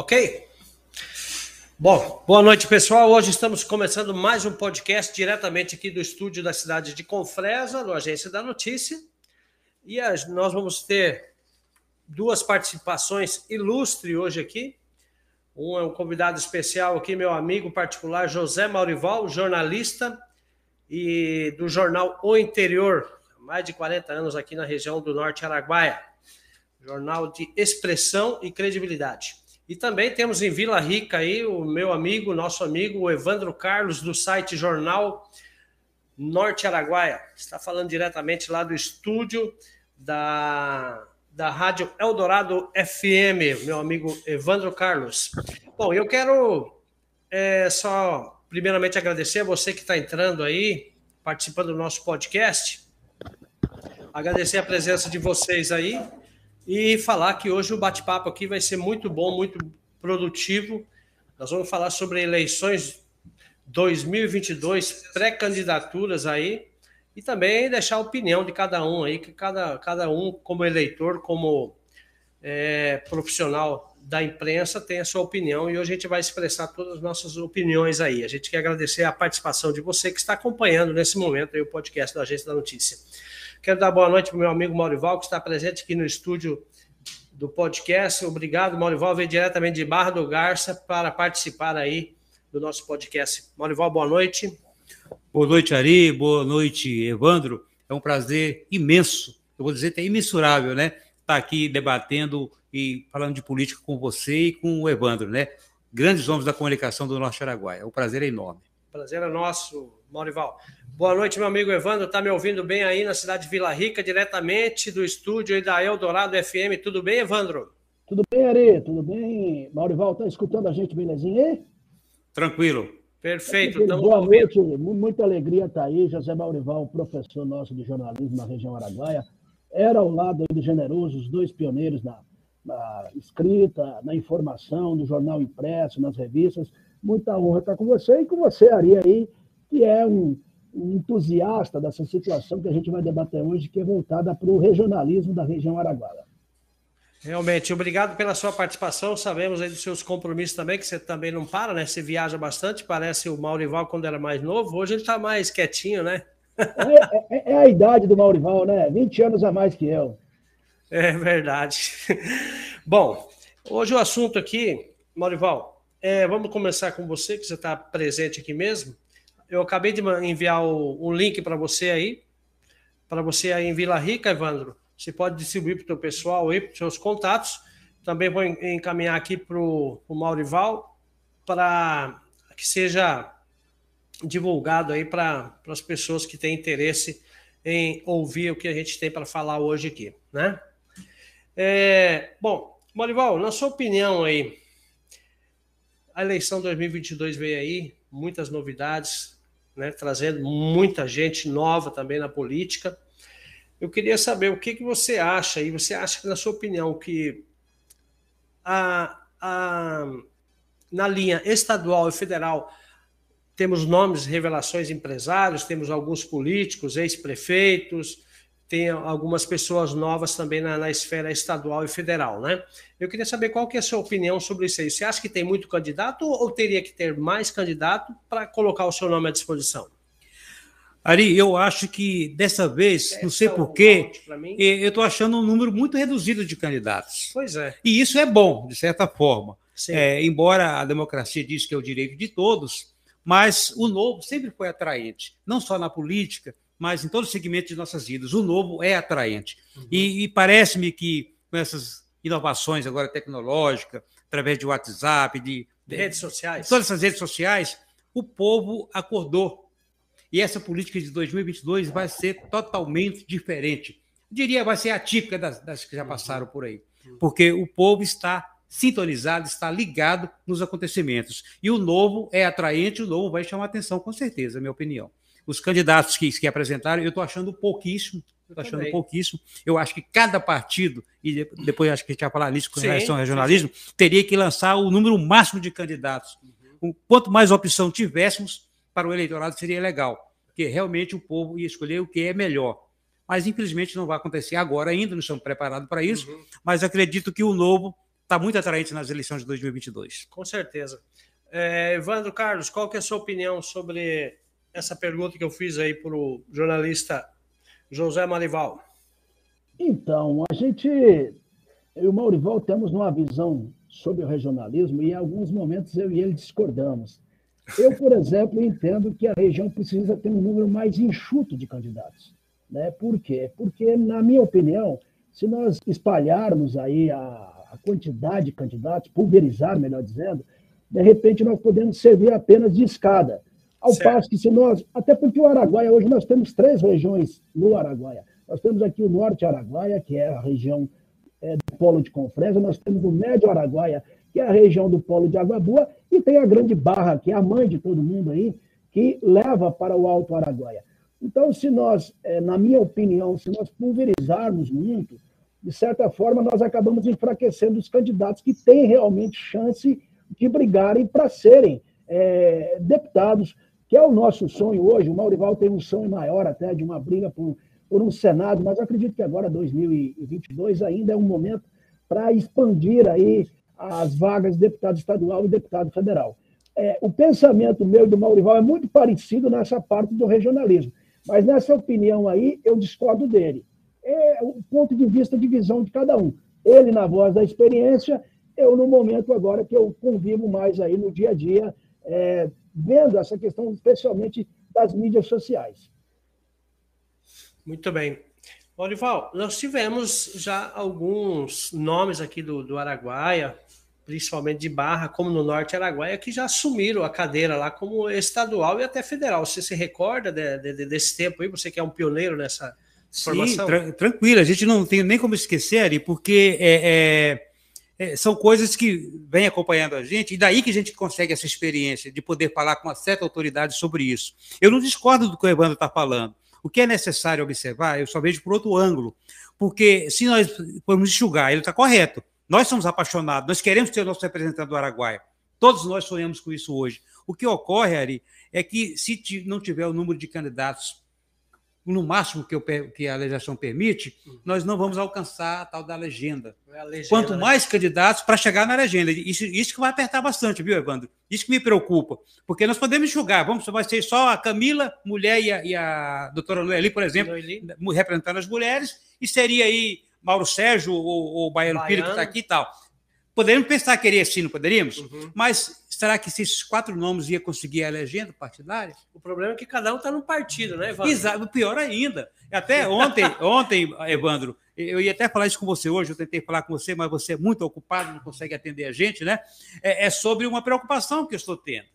Ok? Bom, boa noite, pessoal. Hoje estamos começando mais um podcast diretamente aqui do estúdio da cidade de Confresa, no Agência da Notícia. E nós vamos ter duas participações ilustres hoje aqui. Um é um convidado especial aqui, meu amigo particular, José Maurival, jornalista e do jornal O Interior, mais de 40 anos aqui na região do Norte Araguaia. Jornal de expressão e credibilidade. E também temos em Vila Rica aí o meu amigo, nosso amigo, Evandro Carlos, do site Jornal Norte Araguaia. Está falando diretamente lá do estúdio da, da Rádio Eldorado FM, meu amigo Evandro Carlos. Bom, eu quero é, só, primeiramente, agradecer a você que está entrando aí, participando do nosso podcast. Agradecer a presença de vocês aí e falar que hoje o bate-papo aqui vai ser muito bom, muito produtivo. Nós vamos falar sobre eleições 2022, pré-candidaturas aí, e também deixar a opinião de cada um aí, que cada, cada um, como eleitor, como é, profissional da imprensa, tem a sua opinião e hoje a gente vai expressar todas as nossas opiniões aí. A gente quer agradecer a participação de você que está acompanhando nesse momento o podcast da Agência da Notícia. Quero dar boa noite para o meu amigo Maurival, que está presente aqui no estúdio do podcast. Obrigado, Maurival, veio diretamente de Barra do Garça para participar aí do nosso podcast. Maurival, boa noite. Boa noite, Ari. Boa noite, Evandro. É um prazer imenso, eu vou dizer até imensurável, né? Estar tá aqui debatendo e falando de política com você e com o Evandro, né? Grandes homens da comunicação do Norte Araguaia. O prazer é enorme. Prazer é nosso, Maurival. Boa noite, meu amigo Evandro. Está me ouvindo bem aí na cidade de Vila Rica, diretamente do estúdio aí da Eldorado FM. Tudo bem, Evandro? Tudo bem, Ari? Tudo bem? Maurival, está escutando a gente belezinha aí? Tranquilo. Perfeito. É Boa noite, muita alegria estar tá aí. José Maurival, professor nosso de jornalismo na região Araguaia. Era ao lado do Generoso, os dois pioneiros na, na escrita, na informação, no jornal impresso, nas revistas Muita honra estar com você e com você, Ari, aí, que é um, um entusiasta dessa situação que a gente vai debater hoje, que é voltada para o regionalismo da região Araguaia. Realmente, obrigado pela sua participação. Sabemos aí dos seus compromissos também, que você também não para, né? Você viaja bastante, parece o Maurival quando era mais novo. Hoje ele está mais quietinho, né? É, é, é, a idade do Maurival, né? 20 anos a mais que eu. É verdade. Bom, hoje o assunto aqui, Maurival, é, vamos começar com você, que você está presente aqui mesmo. Eu acabei de enviar o, o link para você aí, para você aí em Vila Rica, Evandro. Você pode distribuir para o teu pessoal aí, para os seus contatos. Também vou encaminhar aqui para o Maurival, para que seja divulgado aí para as pessoas que têm interesse em ouvir o que a gente tem para falar hoje aqui, né? É, bom, Maurival, na sua opinião aí, a eleição 2022 veio aí, muitas novidades, né, trazendo muita gente nova também na política. Eu queria saber o que, que você acha, e você acha que, na sua opinião, que a, a, na linha estadual e federal temos nomes, revelações empresários, temos alguns políticos, ex-prefeitos, tem algumas pessoas novas também na, na, esfera estadual e federal, né? Eu queria saber qual que é a sua opinião sobre isso aí. Você acha que tem muito candidato ou, ou teria que ter mais candidato para colocar o seu nome à disposição? Ari, eu acho que dessa vez, é, não sei porquê, eu estou achando um número muito reduzido de candidatos. Pois é. E isso é bom, de certa forma. É, embora a democracia diz que é o direito de todos, mas o novo sempre foi atraente, não só na política, mas em todos os segmentos de nossas vidas. O novo é atraente. Uhum. E, e parece-me que com essas inovações agora tecnológicas, através de WhatsApp, de, de redes sociais, todas essas redes sociais, o povo acordou. E essa política de 2022 vai ser totalmente diferente. Diria, vai ser atípica das, das que já passaram por aí. Porque o povo está sintonizado, está ligado nos acontecimentos. E o novo é atraente, o novo vai chamar atenção, com certeza, é minha opinião. Os candidatos que, que apresentaram, eu estou achando pouquíssimo. Estou achando Também. pouquíssimo. Eu acho que cada partido, e depois acho que a gente vai falar nisso com sim, relação ao regionalismo, sim, sim. teria que lançar o número máximo de candidatos. Uhum. Quanto mais opção tivéssemos para o eleitorado, seria legal. Porque realmente o povo ia escolher o que é melhor. Mas, infelizmente, não vai acontecer agora ainda, não estamos preparados para isso. Uhum. Mas acredito que o novo está muito atraente nas eleições de 2022. Com certeza. É, Evandro Carlos, qual que é a sua opinião sobre essa pergunta que eu fiz aí para o jornalista José Marival? Então, a gente, eu e o Maurival temos uma visão sobre o regionalismo e em alguns momentos eu e ele discordamos. Eu, por exemplo, entendo que a região precisa ter um número mais enxuto de candidatos. Né? Por quê? Porque, na minha opinião, se nós espalharmos aí a, a quantidade de candidatos, pulverizar, melhor dizendo, de repente nós podemos servir apenas de escada. Ao certo. passo que se nós, até porque o Araguaia, hoje nós temos três regiões no Araguaia. Nós temos aqui o Norte Araguaia, que é a região é, do Polo de Confresa, nós temos o Médio Araguaia, que é a região do Polo de Água Boa, e tem a Grande Barra, que é a mãe de todo mundo aí, que leva para o Alto Araguaia. Então, se nós, é, na minha opinião, se nós pulverizarmos muito, de certa forma, nós acabamos enfraquecendo os candidatos que têm realmente chance de brigarem para serem é, deputados, que é o nosso sonho hoje. O Maurival tem um sonho maior até de uma briga por, por um Senado, mas acredito que agora, 2022, ainda é um momento para expandir aí as vagas de deputado estadual e deputado federal. É, o pensamento meu e do Maurival é muito parecido nessa parte do regionalismo, mas nessa opinião aí eu discordo dele. É o ponto de vista de visão de cada um. Ele na voz da experiência, eu no momento agora que eu convivo mais aí no dia a dia, é, vendo essa questão especialmente das mídias sociais. Muito bem. Olival, nós tivemos já alguns nomes aqui do, do Araguaia, principalmente de Barra, como no Norte Araguaia, que já assumiram a cadeira lá como estadual e até federal. Você se recorda de, de, desse tempo aí? Você que é um pioneiro nessa formação? Sim, tra tranquilo. A gente não tem nem como esquecer, Ari, porque é, é, é, são coisas que vêm acompanhando a gente, e daí que a gente consegue essa experiência de poder falar com uma certa autoridade sobre isso. Eu não discordo do que o Evandro está falando. O que é necessário observar, eu só vejo por outro ângulo. Porque se nós formos enxugar, ele está correto. Nós somos apaixonados, nós queremos ter o nosso representante do Araguaia. Todos nós sonhamos com isso hoje. O que ocorre, Ari, é que se não tiver o número de candidatos no máximo que, eu, que, a legislação permite, nós não vamos alcançar a tal da legenda. É legenda Quanto né? mais candidatos para chegar na legenda. Isso, isso que vai apertar bastante, viu, Evandro? Isso que me preocupa. Porque nós podemos julgar, vamos, vai ser só a Camila, mulher, e a, e a doutora Noeli, por exemplo, Noeli. representando as mulheres, e seria aí Mauro Sérgio ou, o Baiano, Baiano. Filho, que está aqui e tal. Poderíamos pensar que queria sim, não poderíamos? Uhum. Mas será que esses quatro nomes ia conseguir a legenda partidária? O problema é que cada um está num partido, né, Evandro? Exato, pior ainda. Até ontem, ontem, Evandro, eu ia até falar isso com você hoje, eu tentei falar com você, mas você é muito ocupado, não consegue atender a gente, né? É, é sobre uma preocupação que eu estou tendo.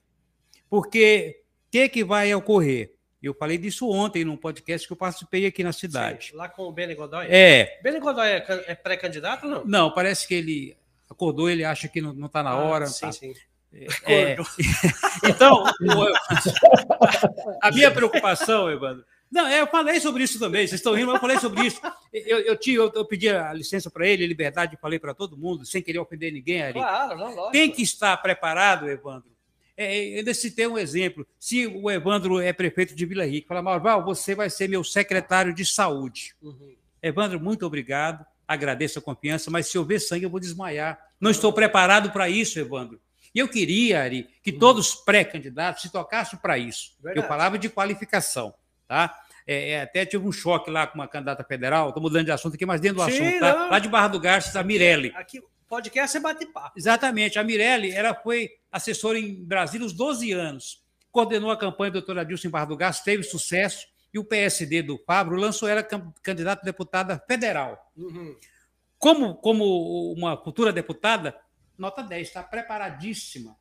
Porque o que, que vai ocorrer? Eu falei disso ontem num podcast que eu participei aqui na cidade. Sim, lá com o Beni Godoy? É. Beni Godoy é, é pré-candidato ou não? Não, parece que ele acordou, ele acha que não está na ah, hora. sim, tá. sim. É, é então, a minha preocupação, Evandro. Não, é, eu falei sobre isso também, vocês estão rindo, mas eu falei sobre isso. Eu, eu, tinha, eu, eu pedi a licença para ele, liberdade, falei para todo mundo, sem querer ofender ninguém ali. Claro, não, lógico. Tem que estar preparado, Evandro. É, eu citei um exemplo. Se o Evandro é prefeito de Vila Rica, fala, Marval, você vai ser meu secretário de saúde. Uhum. Evandro, muito obrigado agradeço a confiança, mas se houver sangue eu vou desmaiar. Não estou preparado para isso, Evandro. E eu queria, Ari, que hum. todos os pré-candidatos se tocassem para isso. Verdade. Eu falava de qualificação, tá? É, é, até tive um choque lá com uma candidata federal, estou mudando de assunto aqui, mas dentro do Sim, assunto, tá? lá de Barra do Garças, a Mirelle. Aqui, podcast é bate-papo. Exatamente. A Mirelle, ela foi assessora em Brasília uns 12 anos, coordenou a campanha do doutor Adilson em Barra do Garças, teve sucesso, e o PSD do Fabro lançou ela candidata a deputada federal. Uhum. Como, como uma futura deputada, nota 10, está preparadíssima.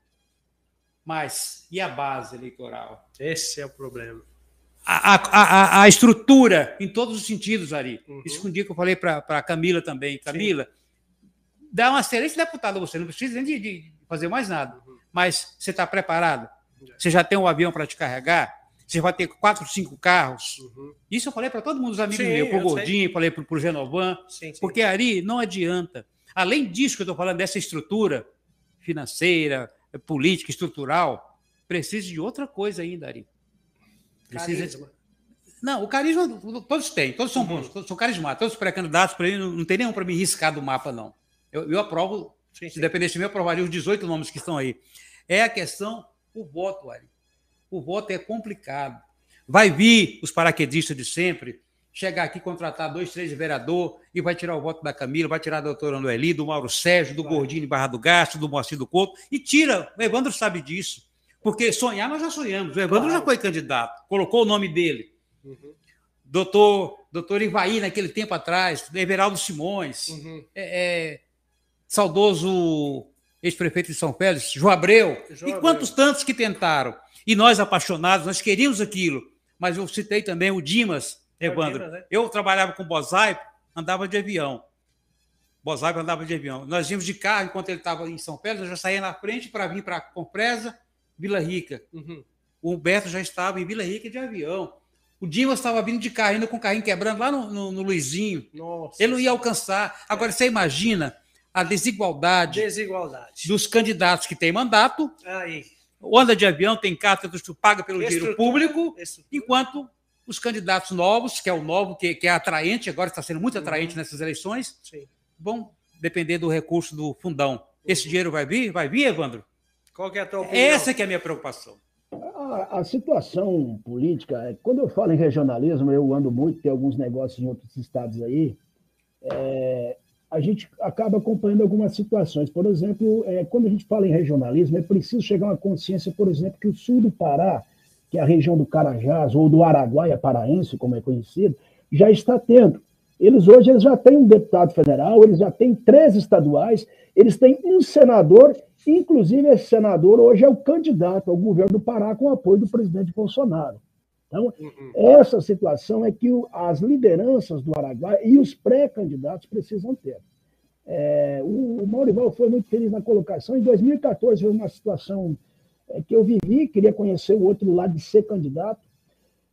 Mas e a base eleitoral? Esse é o problema. A, a, a, a estrutura, em todos os sentidos, Ari. Uhum. Isso que um dia que eu falei para a Camila também. Camila, Sim. dá uma excelente deputada você, não precisa nem de, de fazer mais nada. Uhum. Mas você está preparado? Você já tem um avião para te carregar? Você vai ter quatro, cinco carros. Uhum. Isso eu falei para todo mundo, os amigos meus, para o Gordinho, sei. falei para o Genovan. Sim, sim. Porque Ari, não adianta. Além disso que eu estou falando, dessa estrutura financeira, política, estrutural, precisa de outra coisa ainda, Ari. Precisa carisma. De... Não, o carisma todos têm, todos são bons, uhum. todos são carismáticos, todos pré-candidatos, para não, não tem nenhum para me riscar do mapa, não. Eu, eu aprovo Sim, sim. Se dependesse de mim, eu aprovaria os 18 nomes que estão aí. É a questão, o voto, Ari. O voto é complicado. Vai vir os paraquedistas de sempre, chegar aqui, contratar dois, três vereador e vai tirar o voto da Camila, vai tirar da doutora Noeli, do Mauro Sérgio, do vai. Gordinho de Barra do Gasto, do Moacir do Couto, e tira. O Evandro sabe disso. Porque sonhar nós já sonhamos. O Evandro claro. já foi candidato, colocou o nome dele. Uhum. Doutor, doutor Ivaí, naquele tempo atrás, Everaldo Simões, uhum. é, é, saudoso ex-prefeito de São Félix, João Abreu, João e quantos Abreu. tantos que tentaram. E nós, apaixonados, nós queríamos aquilo. Mas eu citei também o Dimas, Evandro. Né? Eu trabalhava com Bozaipo, andava de avião. Bozaipo andava de avião. Nós íamos de carro enquanto ele estava em São Pedro, eu já saía na frente para vir para Compresa, Vila Rica. Uhum. O Humberto já estava em Vila Rica de avião. O Dimas estava vindo de carro, indo com o carrinho quebrando lá no, no, no Luizinho. Nossa. Ele não ia alcançar. Agora, você imagina a desigualdade, desigualdade. dos candidatos que têm mandato. Aí. Anda de avião, tem carta, paga pelo dinheiro público, enquanto os candidatos novos, que é o novo, que, que é atraente, agora está sendo muito atraente uhum. nessas eleições, Sim. vão depender do recurso do fundão. Esse dinheiro vai vir? Vai vir, Evandro? Qual que é a tua opinião? Essa que é a minha preocupação. A, a, situação política, é, quando eu falo em regionalismo, eu ando muito, tem alguns negócios em outros estados aí, é, a gente acaba acompanhando algumas situações. Por exemplo, é, quando a gente fala em regionalismo, é preciso chegar a uma consciência, por exemplo, que o sul do Pará que é a região do Carajás, ou do Araguaia Paraense, como é conhecido, já está tendo. Eles hoje eles já têm um deputado federal, eles já têm três estaduais, eles têm um senador, inclusive esse senador hoje é o candidato ao governo do Pará com o apoio do presidente Bolsonaro. Então, uhum. essa situação é que as lideranças do Araguaia e os pré-candidatos precisam ter. É, o, o Maurival foi muito feliz na colocação. Em 2014 foi uma situação que eu vivi, queria conhecer o outro lado de ser candidato.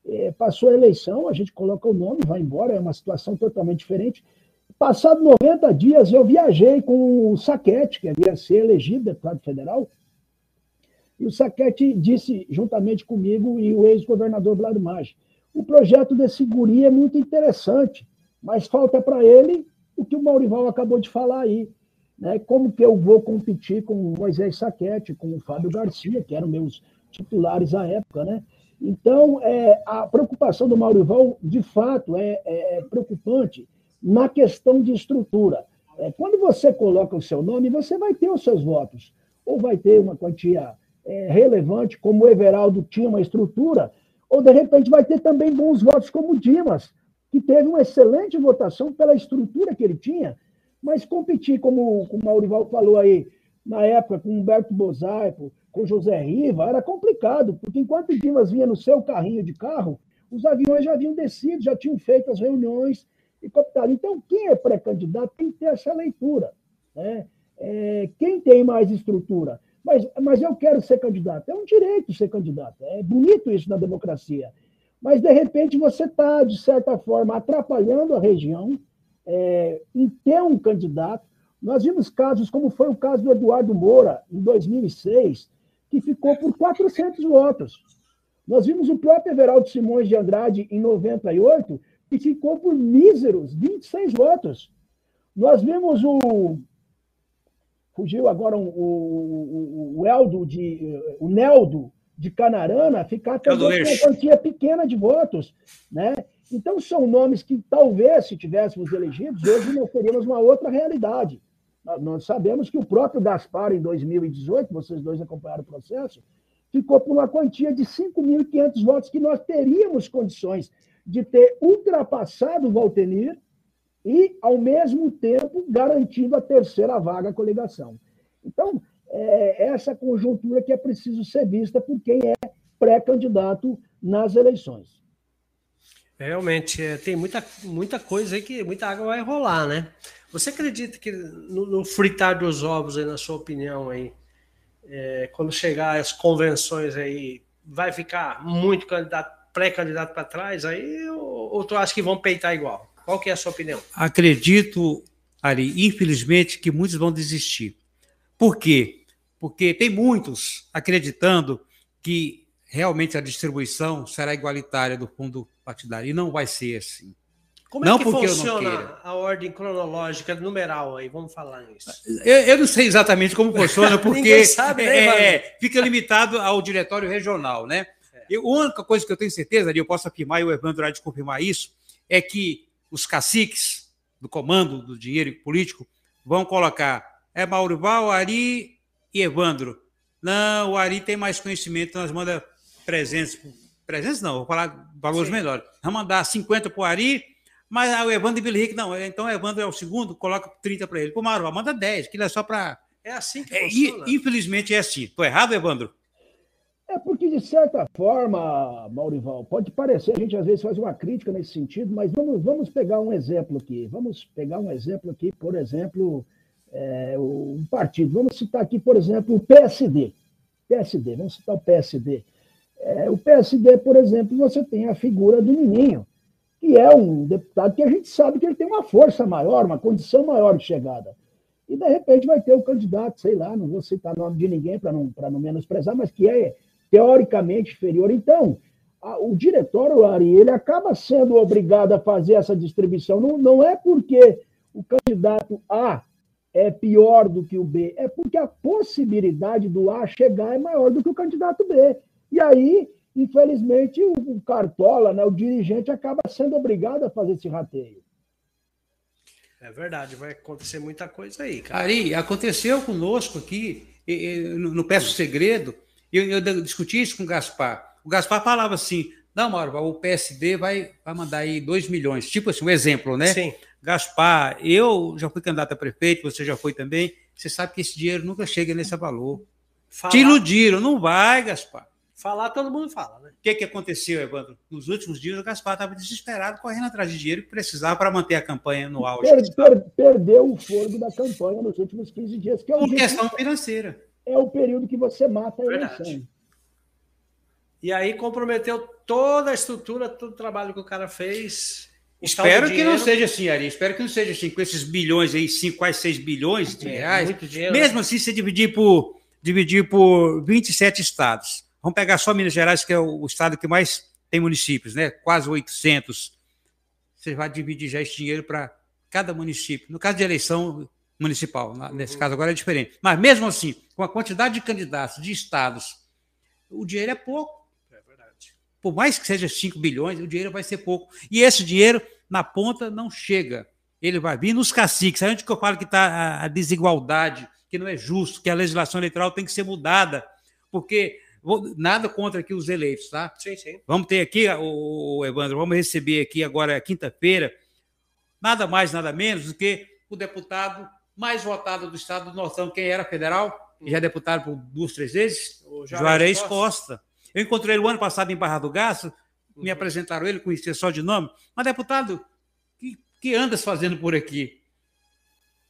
É, passou a eleição, a gente coloca o nome, vai embora, é uma situação totalmente diferente. Passado 90 dias, eu viajei com o Saquete, que havia ser elegido deputado federal, e o Saquete disse, juntamente comigo e o ex-governador Vlado Maggi, o projeto desse guri é muito interessante, mas falta para ele o que o Maurival acabou de falar aí, né? Como que eu vou competir com o Moisés Saquete, com o Fábio Garcia, que eram meus titulares à época, né? Então, é, a preocupação do Maurival, de fato, é, é, é preocupante na questão de estrutura. É, quando você coloca o seu nome, você vai ter os seus votos, ou vai ter uma quantia é, relevante, como o Everaldo tinha uma estrutura, ou de repente vai ter também bons votos, como o Dimas, que teve uma excelente votação pela estrutura que ele tinha mas competir, como, como o Maurival falou aí, na época, com Humberto Bozaipo, com José Riva, era complicado, porque enquanto o Dimas vinha no seu carrinho de carro, os aviões já haviam descido, já tinham feito as reuniões e cooptado. Então, quem é pré-candidato tem que ter essa leitura. Né? É, quem tem mais estrutura? Mas, mas eu quero ser candidato. É um direito ser candidato. É bonito isso na democracia. Mas, de repente, você está, de certa forma, atrapalhando a região, é, em ter um candidato. Nós vimos casos, como foi o caso do Eduardo Moura, em 2006, que ficou por 400 votos. Nós vimos o próprio Everaldo Simões de Andrade, em 98, que ficou por míseros 26 votos. Nós vimos o. Fugiu agora o, o, o Eldo de. O Neldo de Canarana ficar também com uma quantia pequena de votos. Né? Então, são nomes que talvez, se tivéssemos elegidos, hoje nós teríamos uma outra realidade. Nós sabemos que o próprio Gaspar, em 2018, vocês dois acompanharam o processo, ficou por uma quantia de 5.500 votos, que nós teríamos condições de ter ultrapassado o Valtenir e, ao mesmo tempo, garantido a terceira vaga à coligação. Então, é essa conjuntura que é preciso ser vista por quem é pré-candidato nas eleições. Realmente, é, tem muita, muita coisa aí que muita água vai rolar, né? Você acredita que no, no fritar dos ovos, aí, na sua opinião, aí, é, quando chegar as convenções aí, vai ficar muito candidato, pré-candidato para trás aí, ou, ou tu acha que vão peitar igual? Qual que é a sua opinião? Acredito, Ari, infelizmente, que muitos vão desistir. Por quê? Porque tem muitos acreditando que realmente a distribuição será igualitária do fundo partidário. E não vai ser assim. Como não é que funciona a ordem cronológica numeral aí? Vamos falar nisso. Eu, eu não sei exatamente como funciona, porque sabe, né, é, é, fica limitado ao diretório regional, né? É. a única coisa que eu tenho certeza, ali eu posso afirmar, e o Evandro há de confirmar isso, é que os caciques do comando do dinheiro político vão colocar é Maurival, Ari e Evandro. Não, o Ari tem mais conhecimento, nós manda presentes. Presentes não, vou falar valores Sim. menores. Vamos mandar 50 para o Ari, mas o Evandro e Billy Rick, não. Então o Evandro é o segundo, coloca 30 para ele. O Maurival, manda 10, que é só para. É assim que é, funciona. Infelizmente é assim. Estou errado, Evandro? É porque, de certa forma, Maurival, pode parecer, a gente às vezes faz uma crítica nesse sentido, mas vamos, vamos pegar um exemplo aqui. Vamos pegar um exemplo aqui, por exemplo, é, um partido. Vamos citar aqui, por exemplo, o PSD. PSD, vamos citar o PSD. É, o PSD, por exemplo, você tem a figura do Nininho, que é um deputado que a gente sabe que ele tem uma força maior, uma condição maior de chegada. E, de repente, vai ter o candidato, sei lá, não vou citar nome de ninguém para não, não menosprezar, mas que é teoricamente inferior. Então, a, o diretório, Ari, ele acaba sendo obrigado a fazer essa distribuição. Não, não é porque o candidato A é pior do que o B, é porque a possibilidade do A chegar é maior do que o candidato B. E aí, infelizmente, o, Cartola, né, o dirigente, acaba sendo obrigado a fazer esse rateio. É verdade, vai acontecer muita coisa aí, cara. Ari, aconteceu conosco aqui, no Peço Segredo, eu, eu discuti isso com o Gaspar. O Gaspar falava assim: não, Mauro, o PSD vai, vai mandar aí 2 milhões. Tipo assim, um exemplo, né? Sim. Gaspar, eu já fui candidato a prefeito, você já foi também. Você sabe que esse dinheiro nunca chega nesse valor. Falar... Te iludiram, não vai, Gaspar. Falar, todo mundo fala, né? O que, que aconteceu, Evandro? Nos últimos dias, o Gaspar estava desesperado, correndo atrás de dinheiro que precisava para manter a campanha no auge. Per, per, perdeu o fogo da campanha nos últimos 15 dias. Que é Por questão financeira é o período que você mata a eleição. Verdade. E aí comprometeu toda a estrutura, todo o trabalho que o cara fez. Espero que não seja assim, Ari. Espero que não seja assim, com esses bilhões aí, cinco, quase 6 bilhões de é, reais. Dinheiro, Mesmo né? assim, se dividir por, dividir por 27 estados. Vamos pegar só Minas Gerais, que é o, estado que mais tem municípios, né? Quase 800. Você vai dividir já esse dinheiro para cada município. No caso de eleição, municipal. Nesse uhum. caso agora é diferente. Mas mesmo assim, com a quantidade de candidatos de estados, o dinheiro é pouco. É verdade. Por mais que seja 5 bilhões, o dinheiro vai ser pouco. E esse dinheiro, na ponta, não chega. Ele vai vir nos caciques. Aí onde que eu falo que está a desigualdade, que não é justo, que a legislação eleitoral tem que ser mudada. Porque nada contra aqui os eleitos, tá? Sim, sim. Vamos ter aqui, o Evandro, vamos receber aqui agora quinta-feira, nada mais, nada menos do que o deputado mais votado do estado do Nortão, quem era federal, e já é deputado por duas, três vezes, o Juarez Costa. Costa. Eu encontrei ele o ano passado em Barra do Gasto, me uhum. apresentaram ele, conhecia só de nome, mas deputado, que, que andas fazendo por aqui?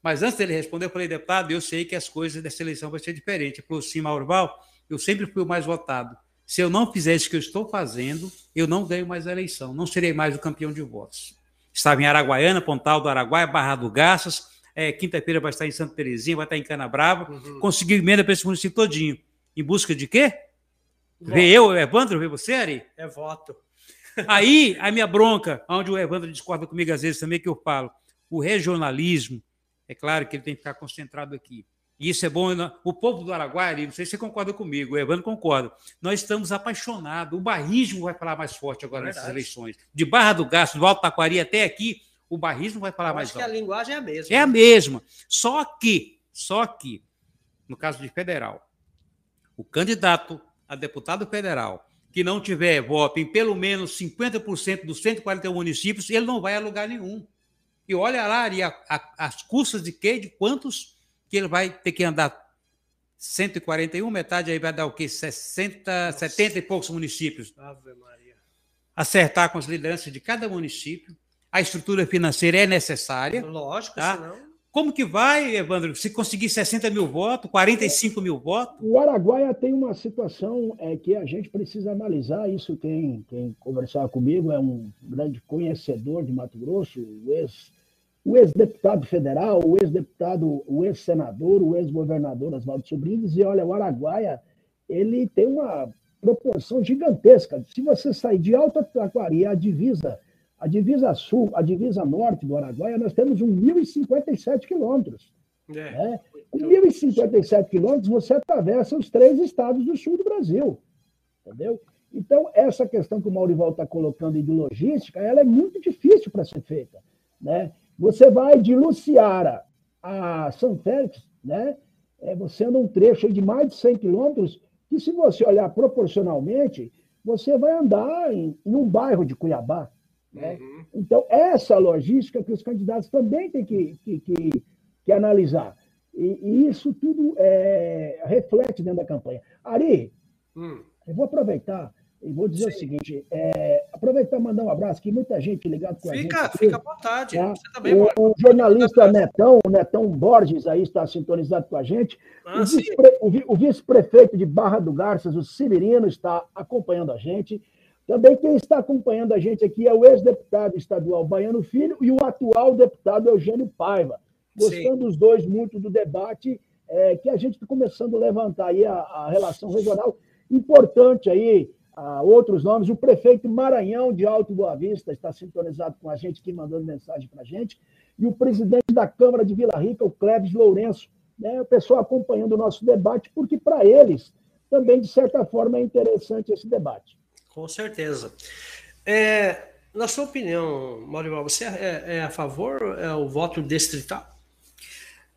Mas antes dele responder, eu falei, deputado, eu sei que as coisas dessa eleição vão ser diferentes. Ele falou, sim, Maurval, eu sempre fui o mais votado. Se eu não fizer isso que eu estou fazendo, eu não ganho mais a eleição, não serei mais o campeão de votos. Estava em Araguaiana, Pontal do Araguaia, Barra do Garças, é, quinta-feira vai estar em Santa Terezinha, vai estar em Canabrava. Uhum. Conseguiu emenda para esse município todinho. Em busca de quê? Voto. Vê eu, Evandro, vê você, Ari? É voto. Aí, a minha bronca, onde o Evandro discorda comigo às vezes também, que eu falo, o regionalismo, é claro que ele tem que ficar concentrado aqui. E isso é bom. O povo do Araguaia, não sei se você concorda comigo, o Evandro concorda. Nós estamos apaixonados. O barrismo vai falar mais forte agora nessas eleições. De Barra do Gasto, do Alto Taquari até aqui, o barrismo vai falar Eu mais acho alto. que a linguagem é a mesma. É a mesma. Só que, só que, no caso de federal, o candidato a deputado federal que não tiver voto em pelo menos 50% dos 141 municípios, ele não vai a lugar nenhum. E olha lá, a, a, as custas de quê? De quantos que ele vai ter que andar 141, metade aí vai dar o quê? 60, Nossa. 70 e poucos municípios. Ave Maria. Acertar com as lideranças de cada município, a estrutura financeira é necessária. Lógico, tá? senão... Como que vai, Evandro, se conseguir 60 mil votos, 45 mil votos? O Araguaia tem uma situação é, que a gente precisa analisar. Isso quem, quem conversar comigo é um grande conhecedor de Mato Grosso, o ex o ex-deputado federal, o ex-deputado, o ex-senador, o ex-governador Oswaldo Sobrinho, dizia, olha, o Araguaia, ele tem uma proporção gigantesca. Se você sair de Alta Taquari, a divisa A divisa sul, a divisa norte do Araguaia, nós temos 1.057 quilômetros. É. Né? Com 1.057 quilômetros, você atravessa os três estados do sul do Brasil. Entendeu? Então, essa questão que o Maurival está colocando de logística, ela é muito difícil para ser feita. Né? Você vai de Luciara a São Félix, né? É, você anda um trecho de mais de 100 quilômetros, que se você olhar proporcionalmente, você vai andar em, em um bairro de Cuiabá. Né? Uhum. Então, essa logística que os candidatos também têm que, que, que, que analisar. E, e, isso tudo é, reflete dentro da campanha. Ari, hum. eu vou aproveitar e vou dizer Sim. o seguinte: é, aproveitar e mandar um abraço, que muita gente ligada com fica, a gente. Fica, à vontade. Tá? Também, o, o, jornalista Netão, o Netão Borges, aí está sintonizado com a gente. Ah, o vice-prefeito de Barra do Garças, o Severino, está acompanhando a gente. Também quem está acompanhando a gente aqui é o ex-deputado estadual Baiano Filho e o atual deputado Eugênio Paiva. Gostando Sim. os dois muito do debate é, que a gente está começando a levantar aí a, a relação regional importante aí a outros nomes. O prefeito Maranhão de Alto Boa Vista está sintonizado com a gente, aqui mandando mensagem para a gente. E o presidente da Câmara de Vila Rica, o Cleves Lourenço. Né? O pessoal acompanhando o nosso debate, porque para eles também, de certa forma, é interessante esse debate. Com certeza. É, na sua opinião, Mauro, você é, é, a favor é o voto distrital?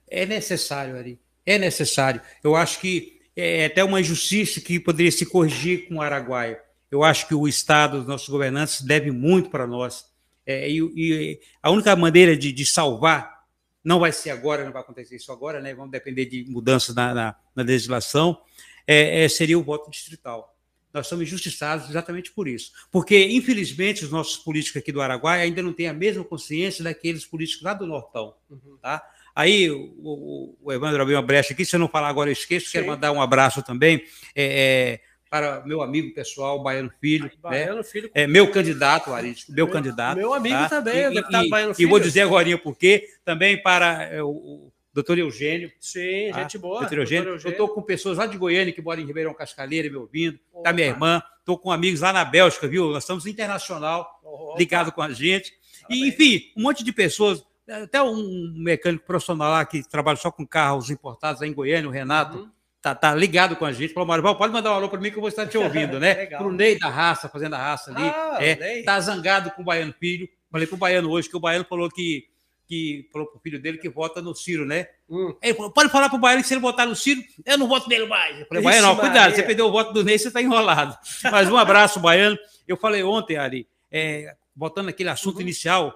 É necessário, Ari. É necessário. Eu acho que é até uma injustiça que poderia se corrigir com o Araguaia. Eu acho que o Estado, os nossos governantes, deve muito para nós. É, e, e, a única maneira de, de, salvar, não vai ser agora, não vai acontecer isso agora, né? vamos depender de mudanças na, na, na legislação, é, é, seria o voto distrital. Nós somos injustiçados exatamente por isso. Porque, infelizmente, os nossos políticos aqui do Araguaia ainda não têm a mesma consciência daqueles políticos lá do Nortão. Uhum. Tá? Aí o, o Evandro abriu uma brecha aqui, se eu não falar agora eu esqueço, Sim. quero mandar um abraço também é, é, para meu amigo pessoal, Baiano Filho. Ai, Baiano né? Filho. É, meu candidato, Aris, meu, meu candidato. Meu amigo tá? também, e, deputado e, Baiano Filho. E vou dizer agora por quê, também para é, o, doutor Eugênio. Sim, tá? gente boa. Doutor Eugênio. Eugênio. Eu estou com pessoas lá de Goiânia que moram em Ribeirão Cascalheira me ouvindo. Opa. Tá minha irmã. Estou com amigos lá na Bélgica, viu? Nós estamos internacional, Opa. ligado com a gente. Tá e, enfim, um monte de pessoas até um mecânico profissional lá que trabalha só com carros importados aí em Goiânia, o Renato, uhum. tá, tá ligado com a gente. Falou, Mário, pode mandar um alô para mim que eu vou estar te ouvindo, né? Para o Ney da raça, fazendo a raça ali. Ah, é, tá zangado com o Baiano Filho. Falei com o Baiano hoje, que o Baiano falou que que falou pro filho dele que vota no Ciro, né? Hum. Ele falou, pode falar pro Baiano que se ele votar no Ciro, eu não voto nele mais. Eu falei, Ixi, Baiano, não, cuidado, você perdeu o voto do Ney, você está enrolado. Mas um abraço, Baiano. Eu falei ontem, Ari, é, voltando aquele assunto uhum. inicial,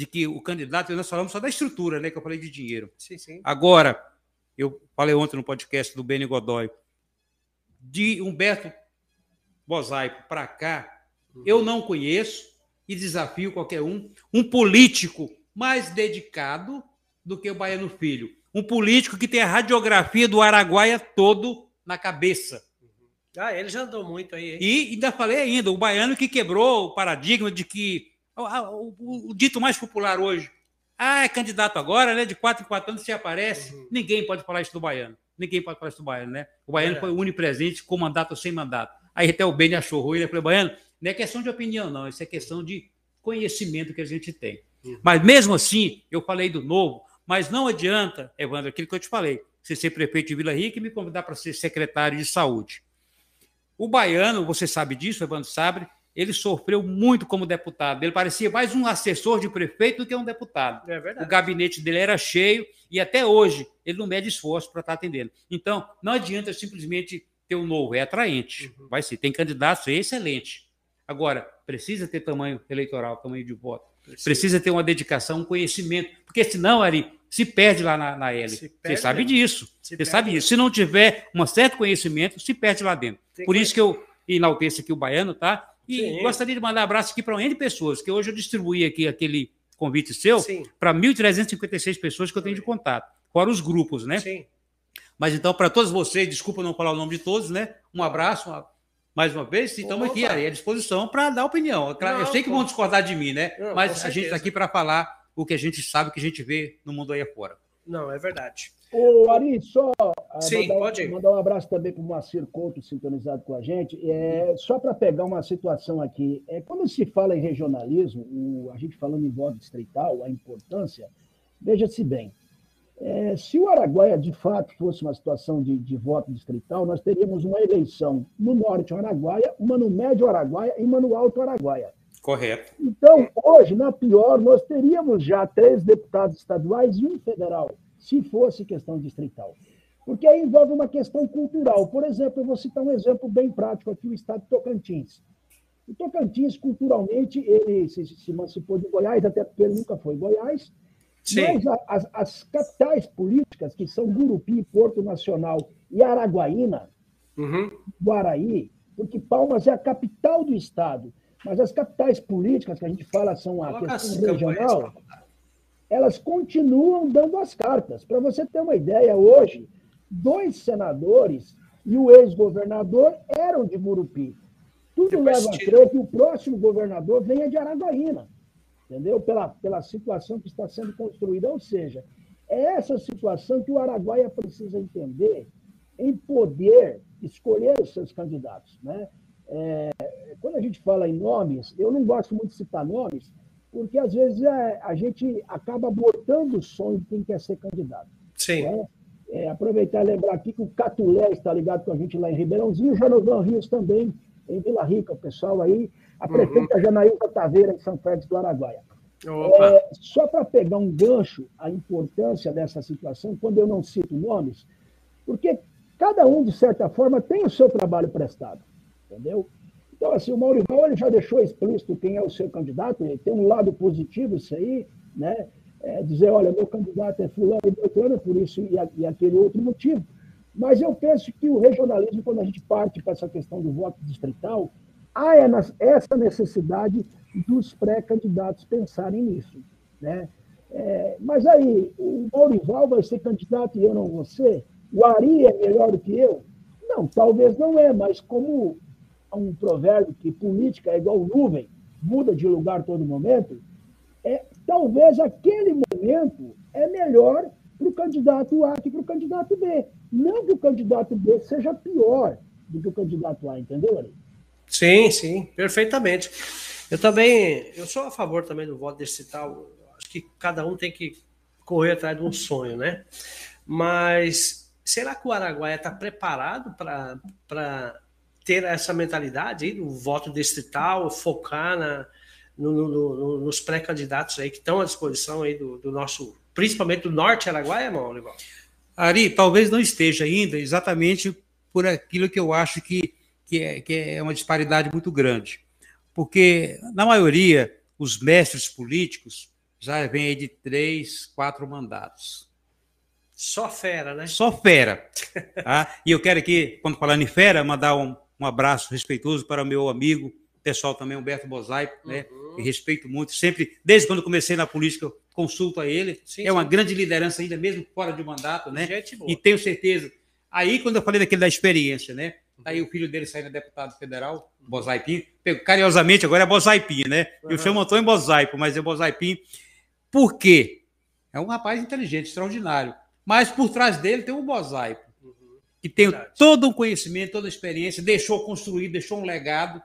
de que o candidato, nós falamos só da estrutura, né? Que eu falei de dinheiro. Sim, sim. Agora, eu falei ontem no podcast do Beni Godoy, de Humberto Mosaico para cá, uhum. eu não conheço e desafio qualquer um, um político mais dedicado do que o Baiano Filho. Um político que tem a radiografia do Araguaia todo na cabeça. Uhum. Ah, ele já andou muito aí. Hein? E ainda falei ainda, o baiano que quebrou o paradigma de que o, o, o, dito mais popular hoje. Ah, é candidato agora, né? De quatro em quatro anos se aparece. Uhum. Ninguém pode falar isso do baiano. Ninguém pode falar isso do baiano, né? O baiano é. foi unipresente, com mandato ou sem mandato. Aí até o Beni achou ruim, né? Falei, baiano, não é questão de opinião, não. Isso é questão de conhecimento que a gente tem. Uhum. Mas mesmo assim, eu falei do novo, mas não adianta, Evandro, aquilo que eu te falei, você ser prefeito de Vila Rica e me convidar para ser secretário de saúde. O baiano, você sabe disso, Evandro sabe, ele sofreu muito como deputado. Ele parecia mais um assessor de prefeito do que um deputado. É verdade. O gabinete dele era cheio e até hoje ele não mede esforço para estar atendendo. Então, não adianta simplesmente ter um novo, é atraente. Uhum. Vai ser. Tem candidatos é excelente. Agora, precisa ter tamanho eleitoral, tamanho de voto. Precisa, precisa ter uma dedicação, um conhecimento. Porque senão, Ari, se perde lá na, na L. Você sabe disso. Você sabe disso. Se não tiver um certo conhecimento, se perde lá dentro. Tem Por isso que eu enalteço aqui o baiano, tá? E Sim. gostaria de mandar um abraço aqui para um N pessoas, que hoje eu distribuí aqui aquele convite seu para 1.356 pessoas que eu tenho de contato, fora os grupos, né? Sim. Mas então, para todos vocês, desculpa não falar o nome de todos, né? Um abraço, uma, mais uma vez, estamos aqui à disposição para dar opinião. Não, eu sei que vão discordar de mim, né? Não, Mas a gente está aqui para falar o que a gente sabe, o que a gente vê no mundo aí afora. Não, é verdade. Ô, Ari, só Sim, mandar, mandar um abraço também para o Moacir Couto, sintonizado com a gente. É, só para pegar uma situação aqui, é, quando se fala em regionalismo, o- a gente falando em voto distrital, a importância, veja-se bem, é, se o Araguaia de fato fosse uma situação de, de voto distrital, nós teríamos uma eleição no Norte Araguaia, uma no Médio Araguaia e uma no Alto Araguaia. Correto. Então, hoje, na pior, nós teríamos já três deputados estaduais e um federal, se fosse questão distrital. Porque aí envolve uma questão cultural. Por exemplo, eu vou citar um exemplo bem prático aqui, o estado de Tocantins. O Tocantins, culturalmente, ele se, se emancipou de Goiás, até porque ele nunca foi Goiás, Sim. mas a- as, as capitais políticas, que são Gurupi, Porto Nacional e Araguaína, Uhum. Guaraí, porque Palmas é a capital do estado, mas as capitais políticas que a gente fala são a Coloca questão campanhas regional, rodar. Elas continuam dando as cartas. Para você ter uma ideia, hoje, dois senadores e o ex-governador eram de Gurupi. Tudo Tem leva a crer que o próximo governador venha de Araguaína, entendeu? Pela, pela situação que está sendo construída. Ou seja, é essa situação que o Araguaia precisa entender em poder escolher os seus candidatos. Né? É, quando a gente fala em nomes, eu não gosto muito de citar nomes, porque às vezes é, a gente acaba abortando o sonho de quem quer ser candidato. Sim. né? É, aproveitar e lembrar aqui que o Catulé está ligado com a gente lá em Ribeirãozinho, o Janovan Rios também, em Vila Rica, o pessoal aí, a prefeita Janaílda Taveira, em São Félix do Araguaia. É, só para pegar um gancho, a importância dessa situação, quando eu não cito nomes, porque cada um, de certa forma, tem o seu trabalho prestado, entendeu? Então, assim, o Maurival ele já deixou explícito quem é o seu candidato, ele tem um lado positivo isso aí, né? É, dizer, olha, meu candidato é fulano e beltrano, por isso e, e aquele outro motivo. Mas eu penso que o regionalismo, quando a gente parte para essa questão do voto distrital, há essa necessidade dos pré-candidatos pensarem nisso. Né? É, mas aí, o Maurival vai ser candidato e eu não vou ser? O Ari é melhor do que eu? Não, talvez não é, mas como um provérbio que política é igual nuvem, muda de lugar todo momento, é, talvez aquele momento é melhor para o candidato A que para o candidato B. Não que o candidato B seja pior do que o candidato A, entendeu, Ari? Sim, sim, perfeitamente. Eu também, eu sou a favor também do voto distrital. Acho que cada um tem que correr atrás de um sonho, né? Mas será que o Araguaia está preparado para ter essa mentalidade aí do voto distrital, focar na, no- no- no- nos pré-candidatos aí que estão à disposição aí do, do nosso, principalmente do Norte Araguaia, irmão, Olival? Ari, talvez não esteja ainda exatamente por aquilo que eu acho que, que, é, que é uma disparidade muito grande. Porque, na maioria, os mestres políticos já vêm aí de três, quatro mandatos. Só fera, né? Só fera. tá? E eu quero aqui, quando falando em fera, mandar um, um abraço respeitoso para o meu amigo, pessoal também, Humberto Bozai, né? Uhum. que respeito muito. Sempre, desde quando comecei na política, eu consulto a ele. Sim, é uma sim. grande liderança ainda, mesmo fora de mandato, né? Gente boa. E tenho certeza. Aí, quando eu falei daquele da experiência, né? Aí o filho dele saindo deputado federal, Bozai Pinho, pego- carinhosamente agora é Bozai Pinho, né? Eu Uhum. chamo Antônio Bozaipo, mas é Bozai Pinho. Por quê? É um rapaz inteligente, extraordinário. Mas por trás dele tem o Bozaipo, Uhum. Que tem Verdade. todo um conhecimento, toda a experiência, deixou construir, deixou um legado.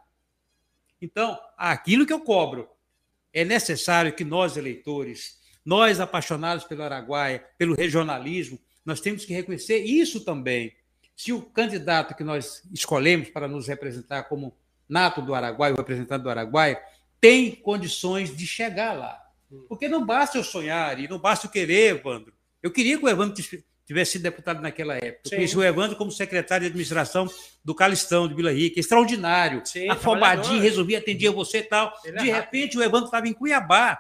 Então, aquilo que eu cobro, é necessário que nós, eleitores, nós apaixonados pelo Araguaia, pelo regionalismo, nós temos que reconhecer isso também. Se o candidato que nós escolhemos para nos representar como nato do Araguaia, o representante do Araguaia, tem condições de chegar lá. Porque não basta eu sonhar e não basta eu querer, Evandro. Eu queria que o Evandro tivesse sido deputado naquela época. Eu Sim. conheci o Evandro como secretário de administração do Calistão, de Vila Rica, extraordinário. Sim, Afobadinho, resolvia, atendia você e tal. Ele é de rápido. repente, o Evandro estava em Cuiabá,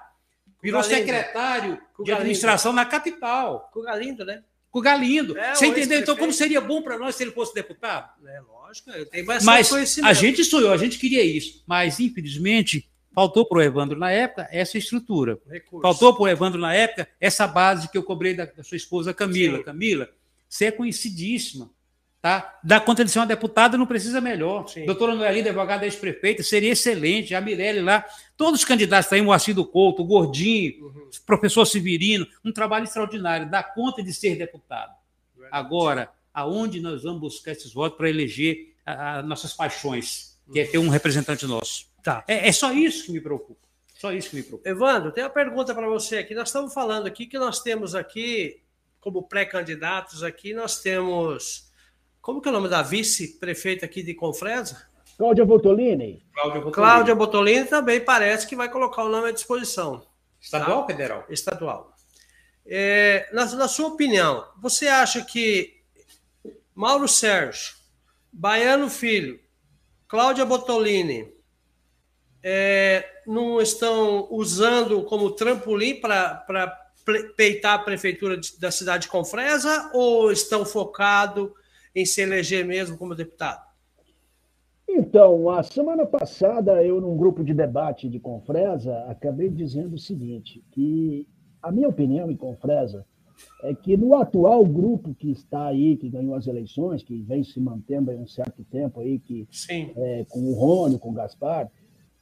virou Galindo. secretário de administração na capital, Com o Galindo, né? com o Galindo. É, você entendeu? Então, como seria bom para nós se ele fosse deputado? É lógico, eu tenho bastante Mas conhecimento. a gente sonhou, a gente queria isso. Mas, infelizmente, faltou para o Evandro na época essa estrutura. Recurso. Faltou para o Evandro na época essa base que eu cobrei da, da sua esposa Camila. Sim. Camila, você é conhecidíssima. Tá? Dar conta de ser uma deputada não precisa melhor. Sim. Doutora Noeli, advogada ex-prefeita, seria excelente. A Mirelle lá, todos os candidatos tá aí, Moacir do Couto, o Gordinho, uhum. professor Severino, um trabalho extraordinário, dá conta de ser deputado. Agora, aonde nós vamos buscar esses votos para eleger as nossas paixões, que é ter um representante nosso? Tá. É, é só isso que me preocupa. Só isso que me preocupa. Evandro, tem uma pergunta para você aqui. Nós estamos falando aqui que nós temos aqui, como pré-candidatos aqui, nós temos como que é o nome da vice-prefeita aqui de Confresa? Cláudia Botolini. Cláudia Botolini. Cláudia Botolini também parece que vai colocar o nome à disposição. Estadual tá? ou federal? Estadual. É, na, na sua opinião, você acha que Mauro Sérgio, Baiano Filho, Cláudia Botolini é, não estão usando como trampolim para peitar a prefeitura de, da cidade de Confresa ou estão focados em se eleger mesmo como deputado? Então, a semana passada, eu, num grupo de debate de Confresa, acabei dizendo o seguinte: que a minha opinião em Confresa é que no atual grupo que está aí, que ganhou as eleições, que vem se mantendo há um certo tempo aí, que é, com o Rony, com o Gaspar,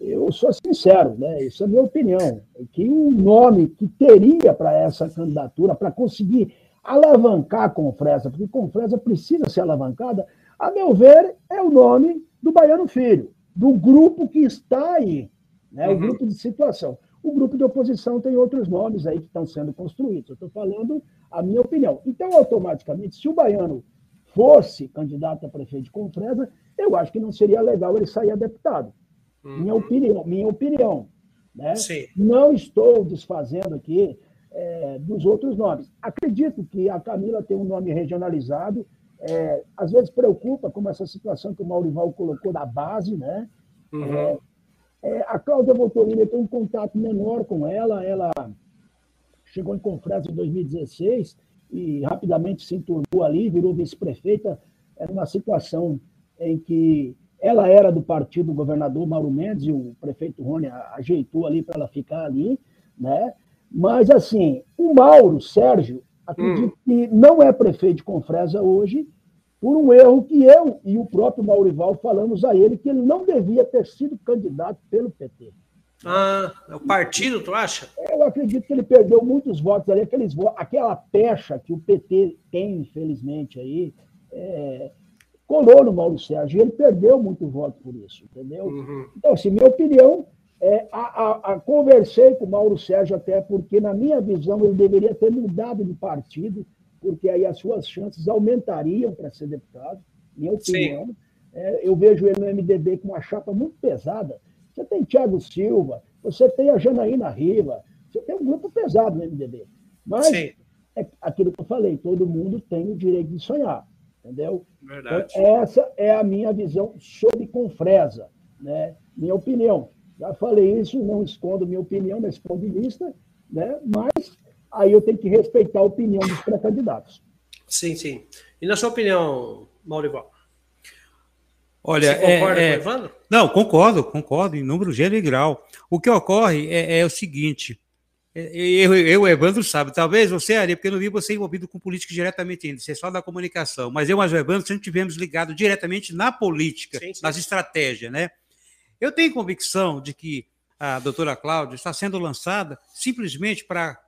eu sou sincero, né? Isso é a minha opinião. Que o nome que teria para essa candidatura, para conseguir alavancar a Confresa, porque Confresa precisa ser alavancada, a meu ver, é o nome do Baiano Filho, do grupo que está aí, né? o uhum. grupo de situação. O grupo de oposição tem outros nomes aí que estão sendo construídos. Eu estou falando a minha opinião. Então, automaticamente, se o Baiano fosse candidato a prefeito de Confresa, eu acho que não seria legal ele sair a deputado. Uhum. Minha opinião, minha opinião. Né? Não estou desfazendo aqui é, dos outros nomes. Acredito que a Camila tem um nome regionalizado, é, às vezes preocupa, como essa situação que o Maurival colocou da base, né? Uhum. É, é a Cláudia Voltolini tem um contato menor com ela, ela chegou em Confresa em 2016 e rapidamente se enturmou ali, virou vice-prefeita, era uma situação em que ela era do partido do governador Mauro Mendes e o prefeito Rony ajeitou ali para ela ficar ali, né? Mas, assim, o Mauro Sérgio, acredito hum. que não é prefeito de Confresa hoje, por um erro que eu e o próprio Maurival falamos a ele, que ele não devia ter sido candidato pelo PT. Ah, é o partido, tu acha? Eu acredito que ele perdeu muitos votos ali, aqueles votos, aquela pecha que o PT tem, infelizmente, aí, é, colou no Mauro Sérgio, e ele perdeu muito voto por isso, entendeu? Uhum. Então, assim, minha opinião, é, a, a, a, conversei com o Mauro Sérgio até porque, na minha visão, ele deveria ter mudado de partido, porque aí as suas chances aumentariam para ser deputado, minha opinião. É, eu vejo ele no MDB com uma chapa muito pesada. Você tem Tiago Silva, você tem a Janaína Riva, você tem um grupo pesado no MDB. Mas Sim. é aquilo que eu falei, todo mundo tem o direito de sonhar, entendeu? Verdade. Então, essa é a minha visão sobre Confresa, né? minha opinião. Já falei isso, não escondo minha opinião nesse ponto de vista, né? mas aí eu tenho que respeitar a opinião dos pré-candidatos. Sim, sim. E na sua opinião, Maurival? Olha, Você concorda é, é, com o Evandro? Não, concordo, concordo, em número, gênero e grau. O que ocorre é, é o seguinte: eu, eu, Evandro, sabe, talvez você, Ari, porque eu não vi você envolvido com política diretamente ainda, você é só da comunicação, mas eu, mas o Evandro, sempre tivemos ligado diretamente na política, sim, sim. nas estratégias, né? Eu tenho convicção de que a doutora Cláudia está sendo lançada simplesmente para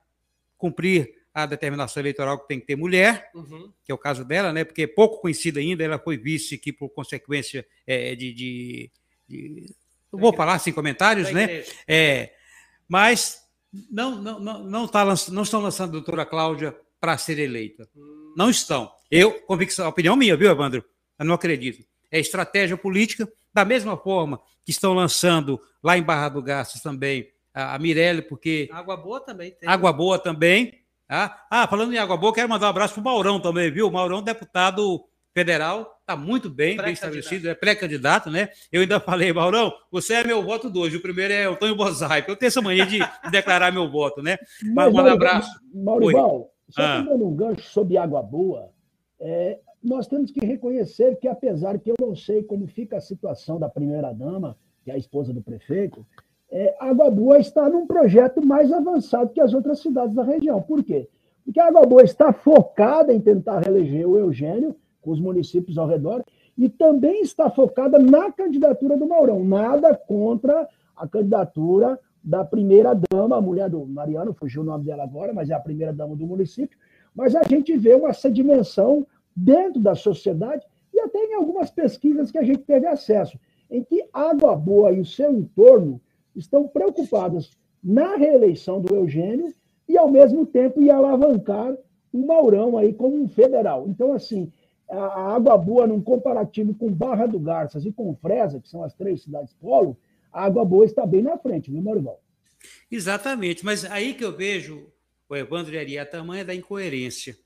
cumprir a determinação eleitoral que tem que ter mulher, uhum. que é o caso dela, né? Porque é pouco conhecida ainda, ela foi vice que por consequência é, de, de, de vou falar sem comentários, né? É, mas não, não, não, não, tá, não estão lançando a doutora Cláudia para ser eleita. Hum. Não estão. Eu, convicção, opinião minha, viu, Evandro? Eu não acredito. É estratégia política, da mesma forma que estão lançando lá em Barra do Garças também a, a Mirelle, porque. Água Boa também tem. Água Boa também. Tá? Ah, falando em Água Boa, quero mandar um abraço para o Maurão também, viu? O Maurão, deputado federal, está muito bem, bem estabelecido, é pré-candidato, né? Eu ainda falei, Maurão, você é meu voto do hoje. O primeiro é o Tonho Bozai, eu tenho essa mania de, de declarar meu voto, né? Mas, Mas um abraço. Maurival, só ah. dando um gancho sobre Água Boa, é, nós temos que reconhecer que, apesar que eu não sei como fica a situação da primeira-dama, que é a esposa do prefeito, é, Água Boa está num projeto mais avançado que as outras cidades da região. Por quê? Porque a Água Boa está focada em tentar reeleger o Eugênio com os municípios ao redor, e também está focada na candidatura do Maurão. Nada contra a candidatura da primeira-dama, a mulher do Mariano, fugiu o nome dela agora, mas é a primeira-dama do município. Mas a gente vê uma sedimentação dentro da sociedade e até em algumas pesquisas que a gente teve acesso, em que Água Boa e o seu entorno estão preocupados na reeleição do Eugênio e, ao mesmo tempo, em alavancar o Maurão aí como um federal. Então, assim, a Água Boa, num comparativo com Barra do Garças e com Fresa, que são as três cidades polo, a Água Boa está bem na frente, viu, Maurival? Exatamente, mas aí que eu vejo o Evandro e Ari, a tamanha da incoerência.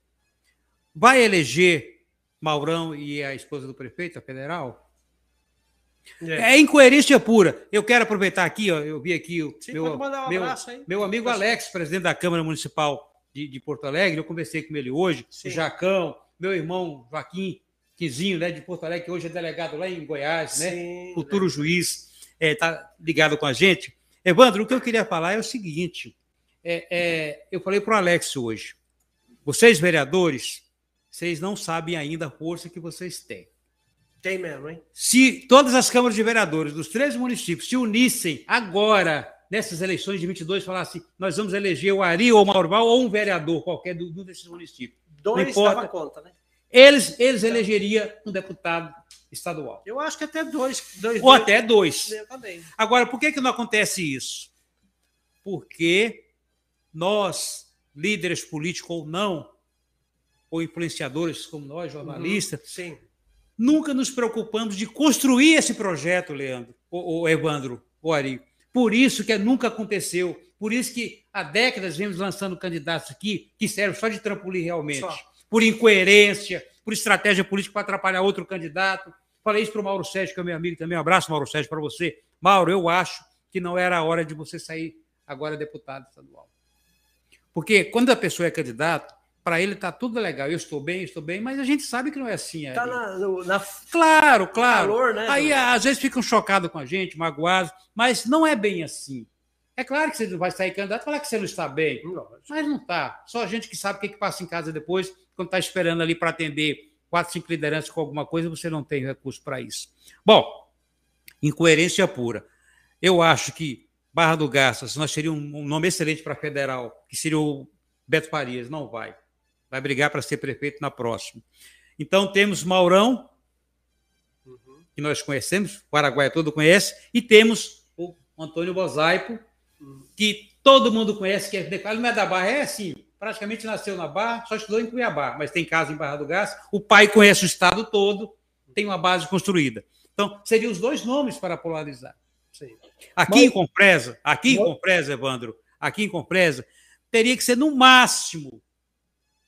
Vai eleger Maurão e a esposa do prefeito, a federal? É. é, incoerência pura. Eu quero aproveitar aqui, ó, eu vi aqui o Sim, meu, um meu, meu, amigo Alex, presidente da Câmara Municipal de, de Porto Alegre, eu conversei com ele hoje, Sim. o Jacão, meu irmão Joaquim Quizinho, né, de Porto Alegre, que hoje é delegado lá em Goiás, né, Sim, né, futuro né? juiz, está é, tá ligado com a gente. Evandro, o que eu queria falar é o seguinte, é, é eu falei para o Alex hoje, vocês vereadores, vocês não sabem ainda a força que vocês têm. Tem mesmo, hein? Se todas as câmaras de vereadores dos três municípios se unissem agora, nessas eleições de 22, falassem nós vamos eleger o Ari ou o Maurval ou um vereador qualquer do, do desses municípios. Dois não importa. conta, né? Eles, eles elegeria um deputado estadual. Eu acho que até dois. dois ou dois, até dois. Agora, por que, que não acontece isso? Porque nós, líderes políticos ou não, ou influenciadores como nós, jornalistas, uhum, nunca nos preocupamos de construir esse projeto, Leandro, o, Evandro, o Ari. Por isso que nunca aconteceu. Por isso que há décadas vemos lançando candidatos aqui que servem só de trampolim realmente. Só. Por incoerência, por estratégia política para atrapalhar outro candidato. Falei isso para o Mauro Sérgio, que é meu amigo também. Um abraço, Mauro Sérgio, para você. Mauro, eu acho que não era a hora de você sair agora deputado estadual. Porque quando a pessoa é candidato, para ele está tudo legal. Eu estou bem, estou bem, mas a gente sabe que não é assim. Está na, na, Claro, claro. Calor, né, Aí às vezes ficam chocados com a gente, magoados, mas não é bem assim. É claro que você não vai sair candidato e falar que você não está bem, mas não está. Só a gente que sabe o que, que passa em casa depois, quando está esperando ali para atender quatro, cinco lideranças com alguma coisa, você não tem recurso para isso. Bom, incoerência pura. Eu acho que Barra do Garças, nós teríamos um nome excelente para federal, que seria o Beto Farias, não vai vai brigar para ser prefeito na próxima. Então temos Maurão, uhum. que nós conhecemos, o Araguaia todo conhece, e temos o Antônio Bosaipo. Que todo mundo conhece, que é, ele não é da Barra, é assim, praticamente nasceu na Barra, só estudou em Cuiabá, mas tem casa em Barra do Gás, o pai conhece o estado todo, tem uma base construída. Então, seriam os dois nomes para polarizar. Sim. Aqui mas... em Compresa, aqui mas... em Compresa, Evandro, aqui em Compresa, teria que ser no máximo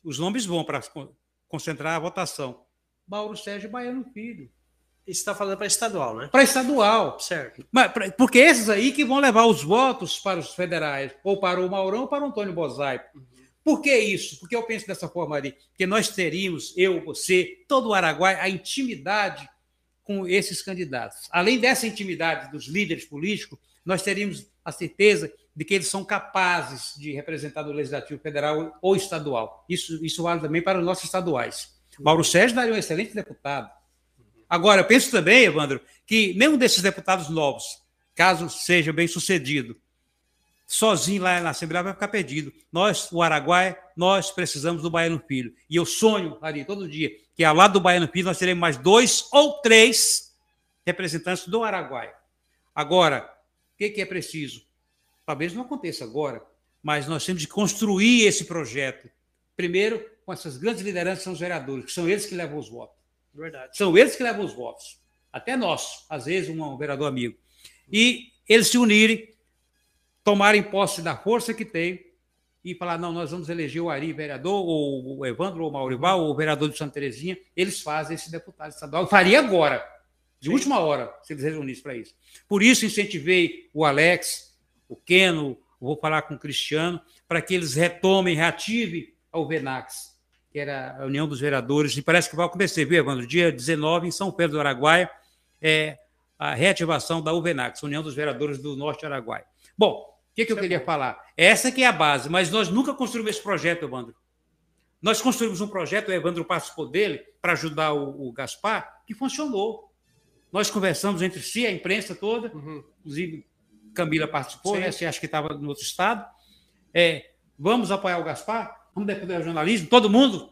os nomes vão para concentrar a votação. Mauro Sérgio Baiano Filho. Está falando para estadual, né? Para estadual. Certo. Mas, porque esses aí que vão levar os votos para os federais, ou para o Maurão ou para o Antônio Bozai. Uhum. Por que isso? Porque eu penso dessa forma ali, que nós teríamos, eu, você, todo o Araguai, a intimidade com esses candidatos. Além dessa intimidade dos líderes políticos, nós teríamos a certeza de que eles são capazes de representar no Legislativo Federal ou estadual. Isso, isso vale também para os nossos estaduais. Mauro Sérgio daria um excelente deputado. Agora, eu penso também, Evandro, que nenhum desses deputados novos, caso seja bem sucedido, sozinho lá na Assembleia vai ficar perdido. Nós, o Araguaia, nós precisamos do Baiano Filho. E eu sonho, Ari, todo dia, que ao lado do Baiano Filho nós teremos mais dois ou três representantes do Araguaia. Agora, o que, que é preciso? Talvez não aconteça agora, mas nós temos de construir esse projeto. Primeiro, com essas grandes lideranças são os vereadores, que são eles que levam os votos. Verdade. São eles que levam os votos. Até nós, às vezes, um, vereador amigo. E eles se unirem, tomarem posse da força que tem e falar: não, nós vamos eleger o Ari vereador, ou o Evandro, ou o Maurival, ou o vereador de Santa Terezinha. Eles fazem esse deputado estadual. faria agora, de Sim. última hora, se eles reunissem para isso. Por isso, incentivei o Alex, o Keno, vou falar com o Cristiano, para que eles retomem, reativem o Venax, que era a União dos Vereadores, e parece que vai acontecer, viu, Evandro? Dia 19, em São Pedro do Araguaia, é a reativação da UVENAX, União dos Vereadores do Norte Araguaia. Bom, o que, que eu queria falar? Essa que é a base, mas nós nunca construímos esse projeto, Evandro. Nós construímos um projeto, o Evandro participou dele, para ajudar o, o, Gaspar, que funcionou. Nós conversamos entre si, a imprensa toda, uhum. inclusive Camila participou, né? Você acha que estava no outro estado. É, vamos apoiar o Gaspar? Vamos defender o jornalismo? Todo mundo?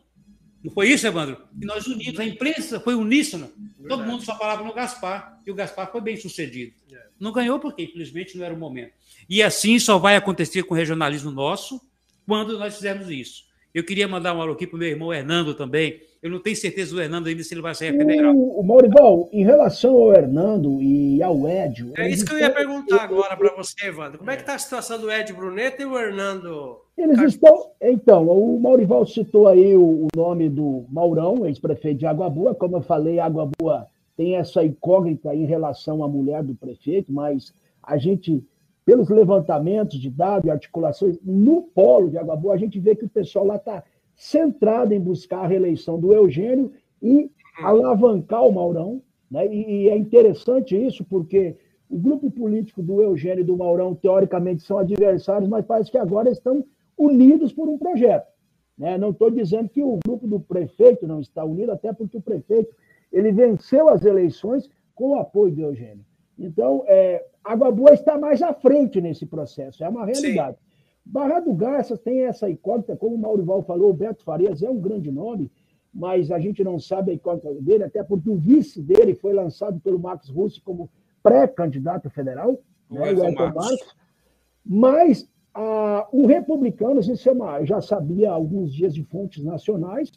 Não foi isso, Evandro? E nós unidos, a imprensa foi uníssona. Todo mundo só falava no Gaspar. E o Gaspar foi bem sucedido. É. Não ganhou porque, infelizmente, não era o momento. E assim só vai acontecer com o regionalismo nosso quando nós fizermos isso. Eu queria mandar um alô aqui para o meu irmão Hernando também. Eu não tenho certeza do Hernando ainda se ele vai sair a federal. O, o Maurival, em relação ao Hernando e ao Edio. É isso que eu ia perguntar agora para você, Evandro. Como é que está a situação do Edio Bruneta e o Hernando? Eles estão. Então, o Maurival citou aí o, o nome do Maurão, ex-prefeito de Água Boa. Como eu falei, Água Boa tem essa incógnita em relação à mulher do prefeito, mas a gente pelos levantamentos de dados e articulações no polo de Água Boa, a gente vê que o pessoal lá está centrado em buscar a reeleição do Eugênio e alavancar o Maurão. Né? E é interessante isso, porque o grupo político do Eugênio e do Maurão, teoricamente, são adversários, mas parece que agora estão unidos por um projeto. Né? Não estou dizendo que o grupo do prefeito não está unido, até porque o prefeito ele venceu as eleições com o apoio do Eugênio. Então, é, Água Boa está mais à frente nesse processo, é uma realidade. Sim. Barra do Garças tem essa incógnita, como o Maurival falou, o Beto Farias é um grande nome, mas a gente não sabe a incógnita dele, até porque o vice dele foi lançado pelo Max Russi como pré-candidato federal, né, o Elton Marcos. Mas a, o republicano, isso é uma, já sabia há alguns dias de fontes nacionais,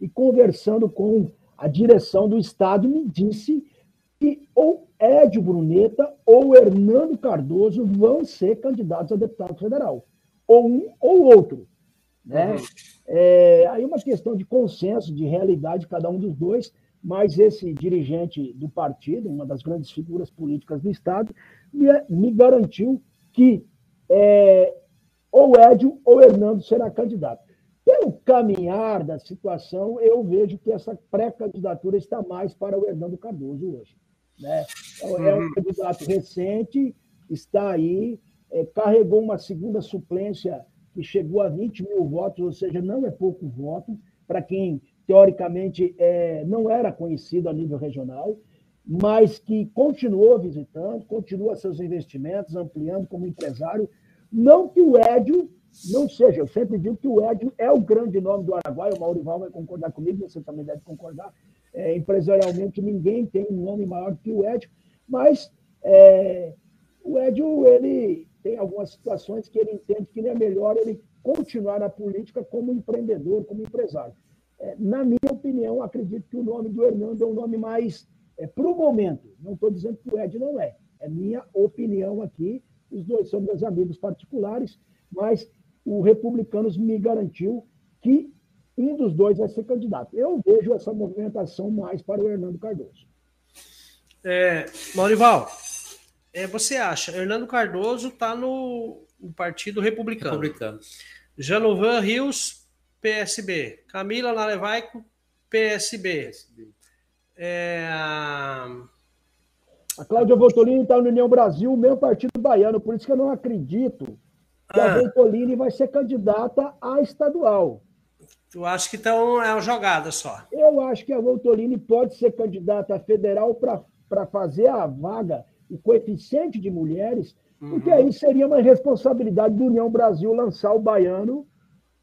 e conversando com a direção do Estado, me disse que ou Edio Bruneta ou Hernando Cardoso vão ser candidatos a deputado federal. Ou um ou outro. Né? Uhum. É, aí uma questão de consenso, de realidade, cada um dos dois, mas esse dirigente do partido, uma das grandes figuras políticas do Estado, me, me garantiu que é, ou Edio ou Hernando será candidato. Pelo caminhar da situação, eu vejo que essa pré-candidatura está mais para o Hernando Cardoso hoje. Né? Então, é um uhum. candidato recente, está aí, é, carregou uma segunda suplência que chegou a 20 mil votos, ou seja, não é pouco voto, para quem, teoricamente, é, não era conhecido a nível regional, mas que continuou visitando, continua seus investimentos, ampliando como empresário. Não que o Édio não seja, eu sempre digo que o Édio é o grande nome do Araguaia, o Maurival vai concordar comigo, você também deve concordar, é, empresarialmente, ninguém tem um nome maior que o Edio, mas é, o Edio ele tem algumas situações que ele entende que é melhor ele continuar na política como empreendedor, como empresário. É, na minha opinião, acredito que o nome do Hernando é um nome mais é, para o momento. Não estou dizendo que o Ed não é. É minha opinião aqui. Os dois são meus amigos particulares, mas o Republicanos me garantiu que um dos dois vai ser candidato. Eu vejo essa movimentação mais para o Hernando Cardoso. É, Maurival, é, você acha, Hernando Cardoso está no, no, Partido Republicano. Republicano. Janovan Rios, PSB. Camila Nalevaico, PSB. PSB. É, a... a Cláudia Voltolini está no União Brasil, o meu partido baiano, por isso que eu não acredito que ah. a Voltolini vai ser candidata a estadual. Tu acha que então é uma jogada só? Eu acho que a Voltolini pode ser candidata federal para fazer a vaga, o coeficiente de mulheres, uhum. porque aí seria uma responsabilidade do União Brasil lançar o baiano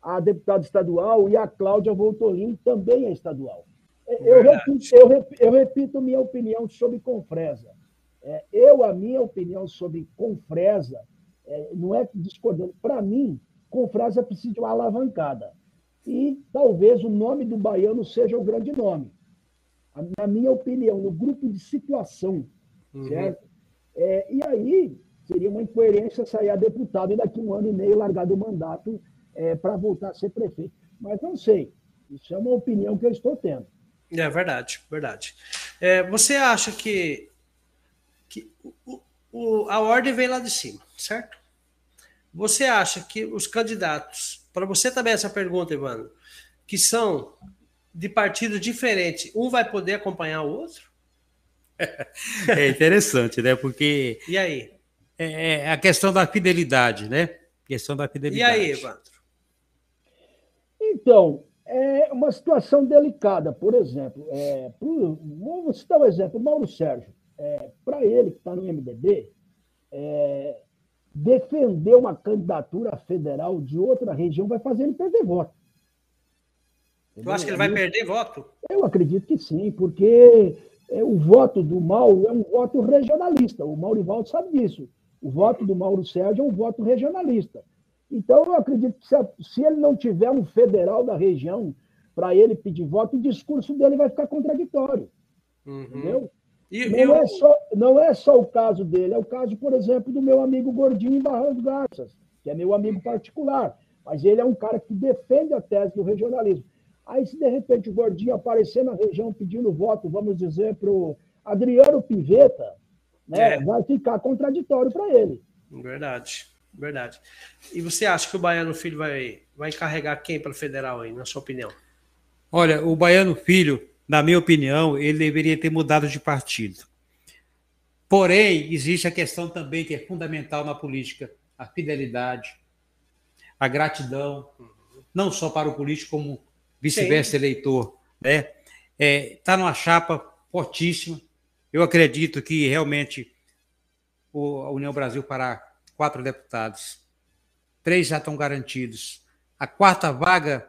a deputada estadual e a Cláudia Voltolini também é estadual. É, eu repito, eu, repito, eu repito, minha opinião sobre Confresa. É, eu, a minha opinião sobre Confresa, é, não é discordando. Para mim, Confresa precisa de uma alavancada e talvez o nome do baiano seja o grande nome. Na minha opinião, no grupo de situação, uhum. certo? É, e aí seria uma incoerência sair a deputado e daqui um ano e meio largar do mandato é, para voltar a ser prefeito. Mas não sei. Isso é uma opinião que eu estou tendo. É verdade, verdade. É, você acha que, que o, o, a ordem vem lá de cima, certo? Você acha que os candidatos para você também essa pergunta, Ivano, que são de partidos diferentes, um vai poder acompanhar o outro? É interessante, né? Porque. E aí? É, é a questão da fidelidade, né? A questão da fidelidade. E aí, Evandro? Então, é uma situação delicada. Por exemplo, é, pro, vamos citar um exemplo, Mauro Sérgio. É, Para ele, que está no MDB, é, defender uma candidatura federal de outra região vai fazer ele perder voto. Tu acha que ele vai perder voto? Eu acredito que sim, porque é, o voto do Mauro é um voto regionalista. O Maurivaldo sabe disso. O voto do Mauro Sérgio é um voto regionalista. Então, eu acredito que se, se ele não tiver um federal da região para ele pedir voto, o discurso dele vai ficar contraditório. Uhum. Entendeu? E, não, eu... é só, não é só o caso dele, é o caso, por exemplo, do meu amigo Gordinho em Barra dos Garças, que é meu amigo particular. Mas ele é um cara que defende a tese do regionalismo. Aí, se de repente o Gordinho aparecer na região pedindo voto, vamos dizer, para o Adriano Piveta, né, é. vai ficar contraditório para ele. Verdade. Verdade. E você acha que o Baiano Filho vai, vai encarregar quem para o federal aí, na sua opinião? Olha, o Baiano Filho, na minha opinião, ele deveria ter mudado de partido. Porém, existe a questão também que é fundamental na política: a fidelidade, a gratidão, não só para o político, como vice-versa eleitor. Está né? é, tá numa chapa fortíssima. Eu acredito que realmente a União Brasil Pará quatro deputados. Três já estão garantidos. A quarta vaga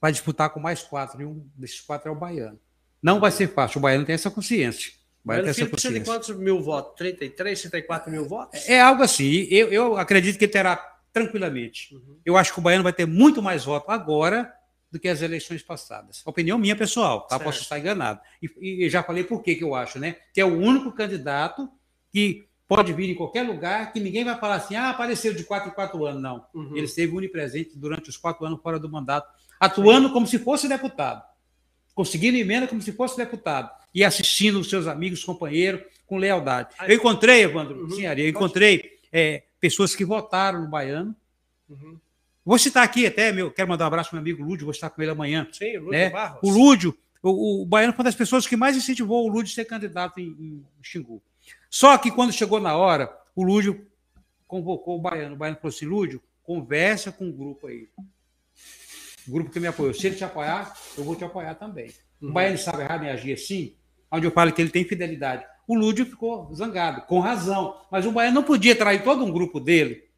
vai disputar com mais quatro, e um desses quatro é o Baiano. Não vai ser fácil, o Baiano tem essa consciência. O Baiano tem essa consciência. de quantos mil votos? 33, 34 mil votos? É algo assim. Eu, eu acredito que terá tranquilamente. Uhum. Eu acho que o Baiano vai ter muito mais votos agora do que as eleições passadas. Opinião minha pessoal, tá? Posso estar enganado. E, e já falei por que, que eu acho, né? Que é o único candidato que pode vir em qualquer lugar, que ninguém vai falar assim, ah, apareceu de quatro em quatro anos. Não. Uhum. Ele esteve unipresente durante os quatro anos fora do mandato, atuando Sim. como se fosse deputado, conseguindo emenda como se fosse deputado, e assistindo os seus amigos, companheiros, com lealdade. Eu encontrei, Evandro, uhum. sim, Ari, eu encontrei é, pessoas que votaram no Baiano. Uhum. Vou citar aqui até, meu, quero mandar um abraço para meu amigo Lúdio, vou estar com ele amanhã. Sim, o Lúdio né? Barros. O Lúdio, o, o, Baiano foi uma das pessoas que mais incentivou o Lúdio a ser candidato em, em Xingu. Só que quando chegou na hora, o Lúdio convocou o Baiano. O Baiano falou assim: Lúdio, conversa com o grupo aí. O grupo que me apoiou. Se ele te apoiar, eu vou te apoiar também. Uhum. O Baiano sabe errado em agir assim, onde eu falo que ele tem fidelidade. O Lúdio ficou zangado, com razão. Mas o Baiano não podia trair todo um grupo dele.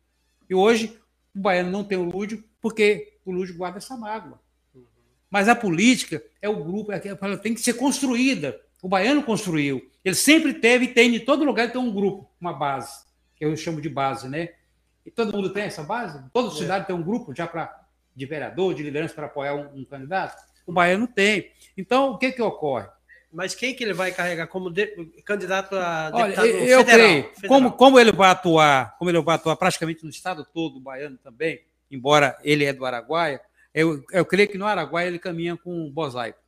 E hoje o Baiano não tem o Lúdio, porque o Lúdio guarda essa mágoa. Uhum. Mas a política é o grupo, é, ela tem que ser construída. O Baiano construiu. Ele sempre teve e tem, em todo lugar tem um grupo, uma base, que eu chamo de base, né? E todo mundo tem essa base? Toda é. cidade tem um grupo já para de vereador, de liderança para apoiar um, um, candidato? O Baiano tem. Então, o que que ocorre? Mas quem que ele vai carregar como de, candidato a deputado Olha, eu federal, creio, federal. Como, como ele vai atuar, como ele vai atuar praticamente no estado todo, o baiano também, embora ele é do Araguaia, eu, eu creio que no Araguaia ele caminha com o Bosaico,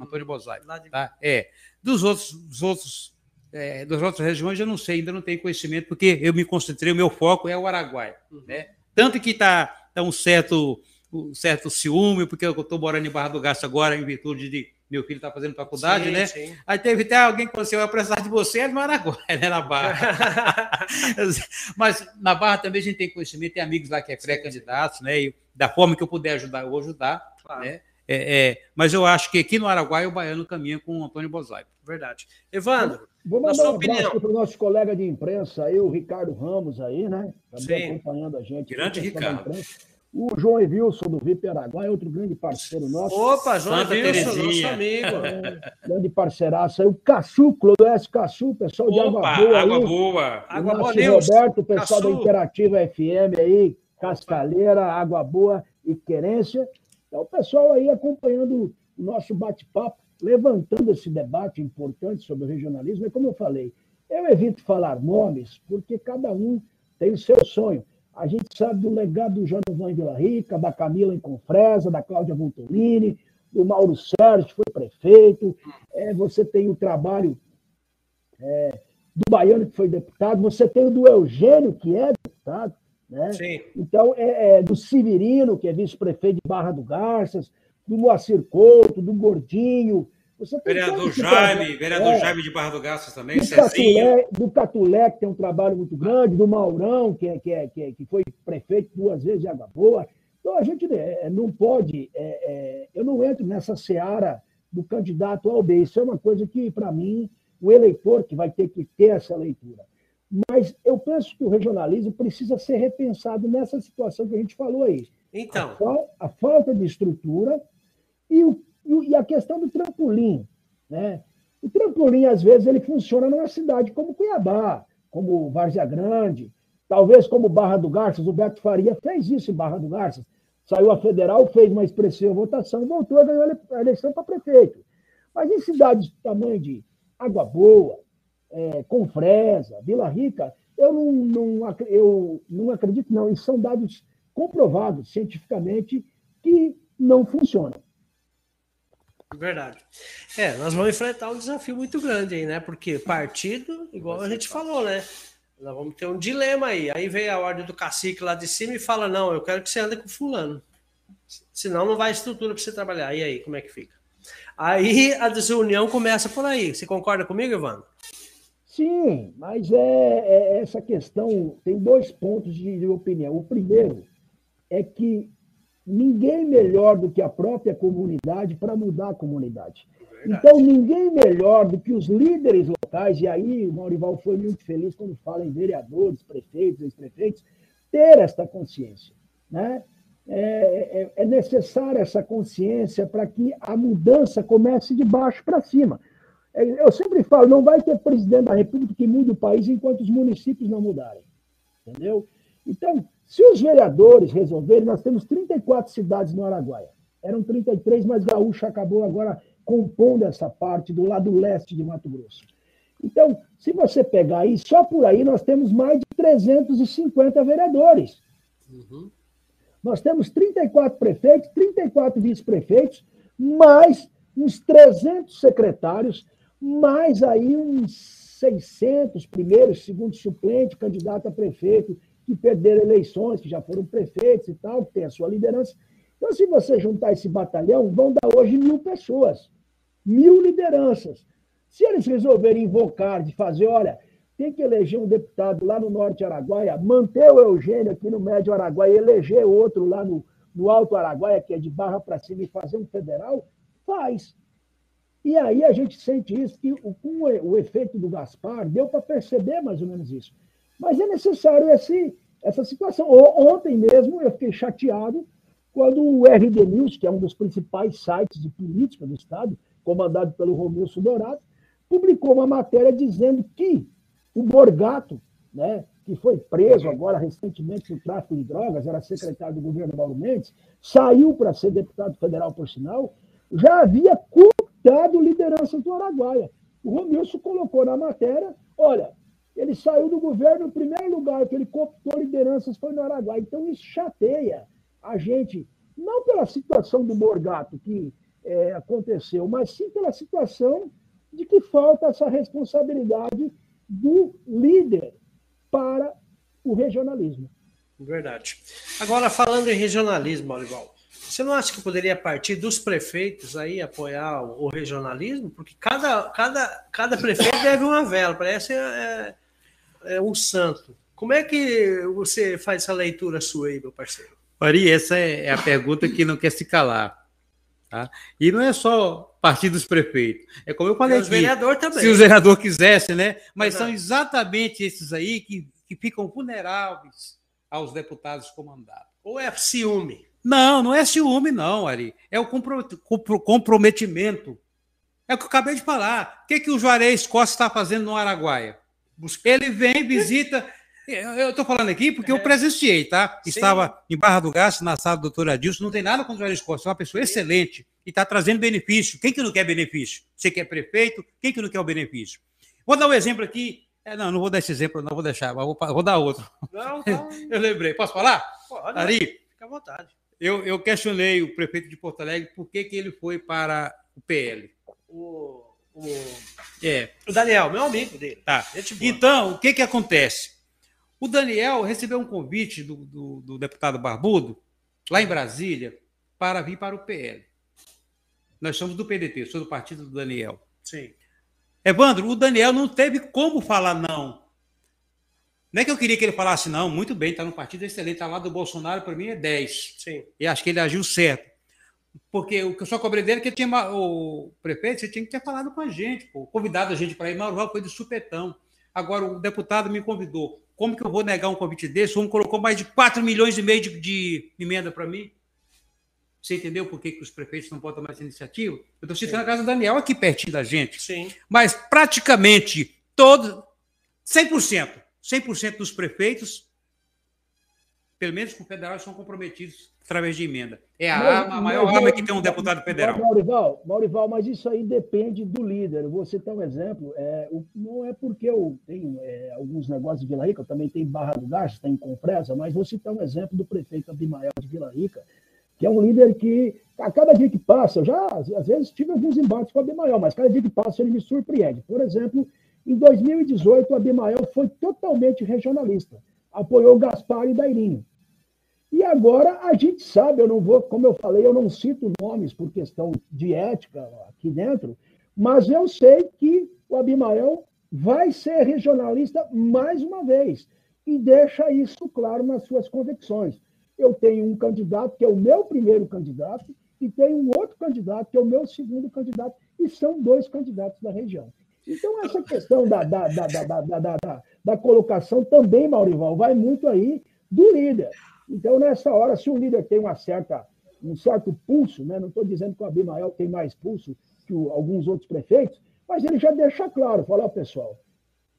Antônio hum, Bosaico. Tá? É. Dos outros, dos outros é, das outras regiões eu não sei, ainda não tenho conhecimento, porque eu me concentrei, o meu foco é o Araguaia. Uhum. Né? Tanto que está tá um certo, um certo ciúme, porque eu estou morando em Barra do Gasto agora, em virtude de meu filho está fazendo faculdade, sim, né? Sim. Aí teve até alguém que falou assim: eu ia precisar de você é no Araguaia, né? Na Barra. Mas na Barra também a gente tem conhecimento, tem amigos lá que é pré-candidatos, né? E da forma que eu puder ajudar, eu vou ajudar. Claro. Né? É, é, mas eu acho que aqui no Araguaia o baiano caminha com o Antônio Bosaico. Verdade. Evandro, Vou mandar um abraço para o nosso colega de imprensa aí, o Ricardo Ramos aí, né? Também acompanhando a gente. Grande Ricardo. O João Evilson do VIP Araguaia, outro grande parceiro nosso. Opa, João Evilson, nosso amigo. É, grande parceiraço aí. O Caçu, Clodoeste Caçu, pessoal de Água Boa. Água aí. Boa. Água Boa Roberto, pessoal Caçu. da Interativa FM aí, Cascaleira, Água Boa e Querência. Então, o pessoal aí acompanhando o nosso bate-papo, levantando esse debate importante sobre o regionalismo. E como eu falei, eu evito falar nomes, porque cada um tem o seu sonho. A gente sabe do legado do Janovan Vila Rica, da Camila em Confresa, da Cláudia Voltolini, do Mauro Sérgio, que foi prefeito. É, você tem o trabalho é, do Baiano, que foi deputado. Você tem o do Eugênio, que é deputado. Né? Sim. Então, é, é do Severino, que é vice-prefeito de Barra do Garças, do Moacir Couto, do Gordinho. Você vereador Jaime, vereador é, Jaime de Barra do Garças também, do Catulé, do Catulé, que tem um trabalho muito grande, do Maurão, que, é, que, é, que, é, que foi prefeito duas vezes de Água Boa. Então a gente é, não pode, é, é, eu não entro nessa seara do candidato ao B. Isso é uma coisa que, para mim, o eleitor que vai ter que ter essa leitura. Mas eu penso que o regionalismo precisa ser repensado nessa situação que a gente falou aí. Então. A, a falta de estrutura e, o, e a questão do trampolim. Né? O trampolim, às vezes, ele funciona numa cidade como Cuiabá, como Várzea Grande, talvez como Barra do Garças. O Beto Faria fez isso em Barra do Garças. Saiu a federal, fez uma expressiva votação, voltou e ganhou a eleição para prefeito. Mas em cidades do tamanho de Água Boa, é, Confresa, Vila Rica, eu não, não, eu não acredito, não. E são dados comprovados cientificamente que não funcionam. Verdade. É, nós vamos enfrentar um desafio muito grande aí, né? Porque partido, igual a gente falou, né? Nós vamos ter um dilema aí. Aí vem a ordem do cacique lá de cima e fala: não, eu quero que você ande com fulano. Senão não vai estrutura para você trabalhar. E aí, como é que fica? Aí a desunião começa por aí. Você concorda comigo, Evandro? Sim, mas é, é, essa questão tem dois pontos de, de opinião. O primeiro é que ninguém melhor do que a própria comunidade para mudar a comunidade. Verdade. Então, ninguém melhor do que os líderes locais, e aí o Maurival foi muito feliz quando fala em vereadores, prefeitos, ex-prefeitos, ter esta consciência. Né? É, é, é necessária essa consciência para que a mudança comece de baixo para cima. É, eu sempre falo, não vai ter presidente da República que mude o país enquanto os municípios não mudarem. Entendeu? Então, se os vereadores resolverem, nós temos 34 cidades no Araguaia. Eram 33, mas Gaúcha acabou agora compondo essa parte do lado leste de Mato Grosso. Então, se você pegar aí, só por aí nós temos mais de 350 vereadores. Uhum. Nós temos 34 prefeitos, 34 vice-prefeitos, mais uns 300 secretários, mais aí uns 600 primeiros, segundo suplente, candidato a prefeito, que perderam eleições, que já foram prefeitos e tal, que tem a sua liderança. Então, se você juntar esse batalhão, vão dar hoje mil pessoas, mil lideranças. Se eles resolverem invocar, de fazer, olha, tem que eleger um deputado lá no Norte Araguaia, manter o Eugênio aqui no Médio Araguaia, eleger outro lá no, no Alto Araguaia, que é de barra para cima, e fazer um federal, faz. E aí a gente sente isso, que com o efeito do Gaspar, deu para perceber mais ou menos isso. Mas é necessário esse, essa situação. Ontem mesmo eu fiquei chateado quando o RD News, que é um dos principais sites de política do Estado, comandado pelo Romilson Dourado, publicou uma matéria dizendo que o Borgato, né, que foi preso agora recentemente no tráfico de drogas, era secretário do governo Mauro Mendes, saiu para ser deputado federal, por sinal, já havia cooptado lideranças do Araguaia. O Romilson colocou na matéria, olha, ele saiu do governo, o primeiro lugar que ele cooptou lideranças foi no Araguaia. Então isso chateia a gente, não pela situação do Morgato que é, aconteceu, mas sim pela situação de que falta essa responsabilidade do líder para o regionalismo. Verdade. Agora, falando em regionalismo, Olival, você não acha que poderia partir dos prefeitos aí apoiar o, regionalismo? Porque cada, cada, cada prefeito deve uma vela, parece é, é um santo. Como é que você faz essa leitura sua aí, meu parceiro? Ari, essa é a pergunta que não quer se calar. Tá? E não é só partir dos prefeitos. É como eu falei. É os vereadores também. Se o vereador quisesse, né? Mas são exatamente esses aí que, que ficam vulneráveis aos deputados comandados. Ou é ciúme? Não, não é ciúme, não, Ari. É o comprometimento. É o que eu acabei de falar. O que, que o Juarez Costa está fazendo no Araguaia? Ele vem, visita. Eu estou falando aqui porque é. eu presenciei, tá? Sim. Estava em Barra do Gasto, na sala do doutor Adilson. Não tem nada contra o Juarez Costa, é uma pessoa excelente e está trazendo benefício. Quem que não quer benefício? Você quer prefeito? Quem que não quer o benefício? Vou dar um exemplo aqui. É, não, não vou dar esse exemplo, não vou deixar, mas vou, vou dar outro. Não, não. eu lembrei. Posso falar? Pode. Ari, fica à vontade. Eu, eu questionei o prefeito de Porto Alegre por que, que ele foi para o PL. O, o, é. o Daniel, meu amigo dele. Tá. Então, o que, que acontece? O Daniel recebeu um convite do, do, do deputado Barbudo, lá em Brasília, para vir para o PL. Nós somos do PDT, sou do partido do Daniel. Sim. Evandro, o Daniel não teve como falar não. Não é que eu queria que ele falasse, não, muito bem, está no partido excelente, está lá do Bolsonaro, para mim é 10. Sim. E acho que ele agiu certo. Porque o que eu só cobrei dele é que tinha, o prefeito, você tinha que ter falado com a gente, pô, convidado a gente para ir. Mauro foi de supetão. Agora, o deputado me convidou. Como que eu vou negar um convite desse? Um colocou mais de 4 milhões e meio de, de emenda para mim. Você entendeu por que, que os prefeitos não tomar essa iniciativa? Eu estou citando a casa do Daniel aqui pertinho da gente. Sim. Mas praticamente todos, 100%, 100% dos prefeitos, pelo menos com o federal, são comprometidos através de emenda. É a, arma, a maior arma que tem um deputado federal. Maurival, Maurival, mas isso aí depende do líder. Você tem um exemplo, é, não é porque eu tenho é, alguns negócios de Vila Rica, eu também tenho Barra do Garça, tem Confresa, mas vou citar um exemplo do prefeito Abimael de Vila Rica, que é um líder que, a cada dia que passa, eu já às vezes tive alguns embates com o Abimael, mas cada dia que passa ele me surpreende. Por exemplo, em 2018, o Abimael foi totalmente regionalista, apoiou Gaspar e Dairinho. E agora a gente sabe, eu não vou, como eu falei, eu não cito nomes por questão de ética aqui dentro, mas eu sei que o Abimael vai ser regionalista mais uma vez e deixa isso claro nas suas convicções. Eu tenho um candidato que é o meu primeiro candidato e tenho um outro candidato que é o meu segundo candidato e são dois candidatos da região. Então, essa questão da, da, da, da, da, da, da colocação também, Maurival, vai muito aí do líder. Então, nessa hora, se o líder tem uma certa, um certo pulso, né? não estou dizendo que o Abimael tem mais pulso que o, alguns outros prefeitos, mas ele já deixa claro, fala, oh, pessoal,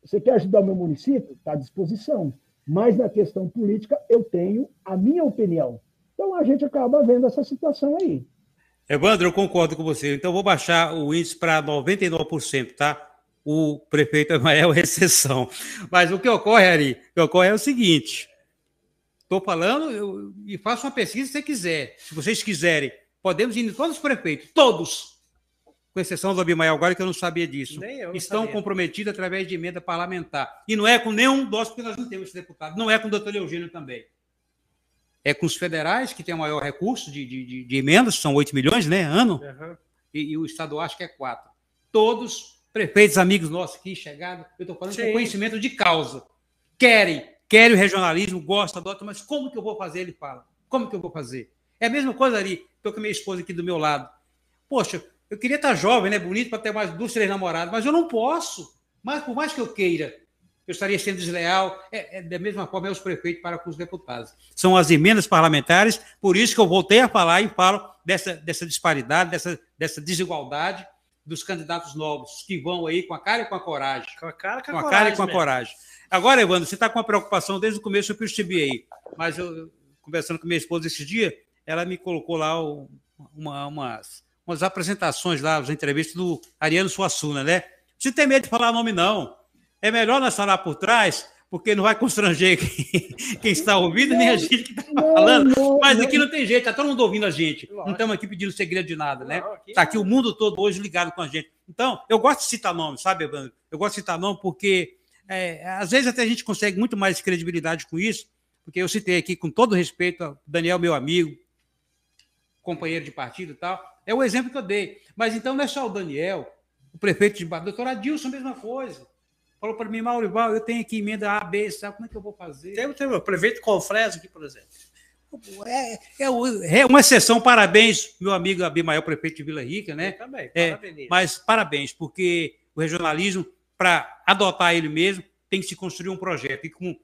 você quer ajudar o meu município? Está à disposição. Mas na questão política, eu tenho a minha opinião. Então a gente acaba vendo essa situação aí. Evandro, eu concordo com você. Então vou baixar o índice para 99%, tá? O prefeito Emael é exceção. Mas o que ocorre, Ari, o que ocorre é o seguinte: Estou falando eu, e faço uma pesquisa se você quiser. Se vocês quiserem, podemos ir em todos os prefeitos, todos, com exceção do Abimael agora, que eu não sabia disso, não estão sabia. comprometidos através de emenda parlamentar. E não é com nenhum dos, porque nós não temos esse deputado. Não é com o doutor Eugênio também. É com os federais, que tem o maior recurso de, de, de emendas, são 8 milhões, né, ano, uhum. e, e, o estadual acho que é 4. Todos prefeitos, amigos nossos aqui, chegados, eu estou falando Sim. com conhecimento de causa, querem quer o regionalismo, gosta, adota, mas como que eu vou fazer? Ele fala. Como que eu vou fazer? É a mesma coisa ali. Estou com a minha esposa aqui do meu lado. Poxa, eu queria estar jovem, né? Bonito para ter mais duas, três namoradas, mas eu não posso. Mas por mais que eu queira, eu estaria sendo desleal. É, é da mesma forma é os prefeitos para com os deputados. São as emendas parlamentares, por isso que eu voltei a falar e falo dessa, dessa disparidade, dessa, dessa desigualdade dos candidatos novos que vão aí com a cara e com a coragem. Com a cara, com a, com a cara e com a mesmo. coragem. Agora, Evandro, você está com uma preocupação desde o começo, eu percebi aí. Mas eu, conversando com minha esposa esse dia, ela me colocou lá uma, umas, umas apresentações lá, as entrevistas do Ariano Suassuna, né? Você tem medo de falar nome, não. É melhor nós falar por trás, porque não vai constranger quem, quem está ouvindo, nem a gente que está falando. Mas aqui não tem jeito, está todo mundo ouvindo a gente. Não estamos aqui pedindo segredo de nada, né? Está aqui o mundo todo hoje ligado com a gente. Então, eu gosto de citar nome, sabe, Evandro? Eu gosto de citar nome porque é, às vezes até a gente consegue muito mais credibilidade com isso, porque eu citei aqui com todo respeito ao Daniel, meu amigo, companheiro de partido e tal, é o exemplo que eu dei. Mas então não é só o Daniel, o prefeito de Barra, doutor Adilson, a mesma coisa. Falou para mim, Maurival, eu tenho aqui emenda A, B, sabe como é que eu vou fazer? Tem, tem o prefeito Confresa aqui, por exemplo. É, é, é, uma exceção, parabéns, meu amigo Abimael, prefeito de Vila Rica, né? Eu também, é, mas parabéns, porque o regionalismo para adotar ele mesmo, tem que se construir um projeto. E com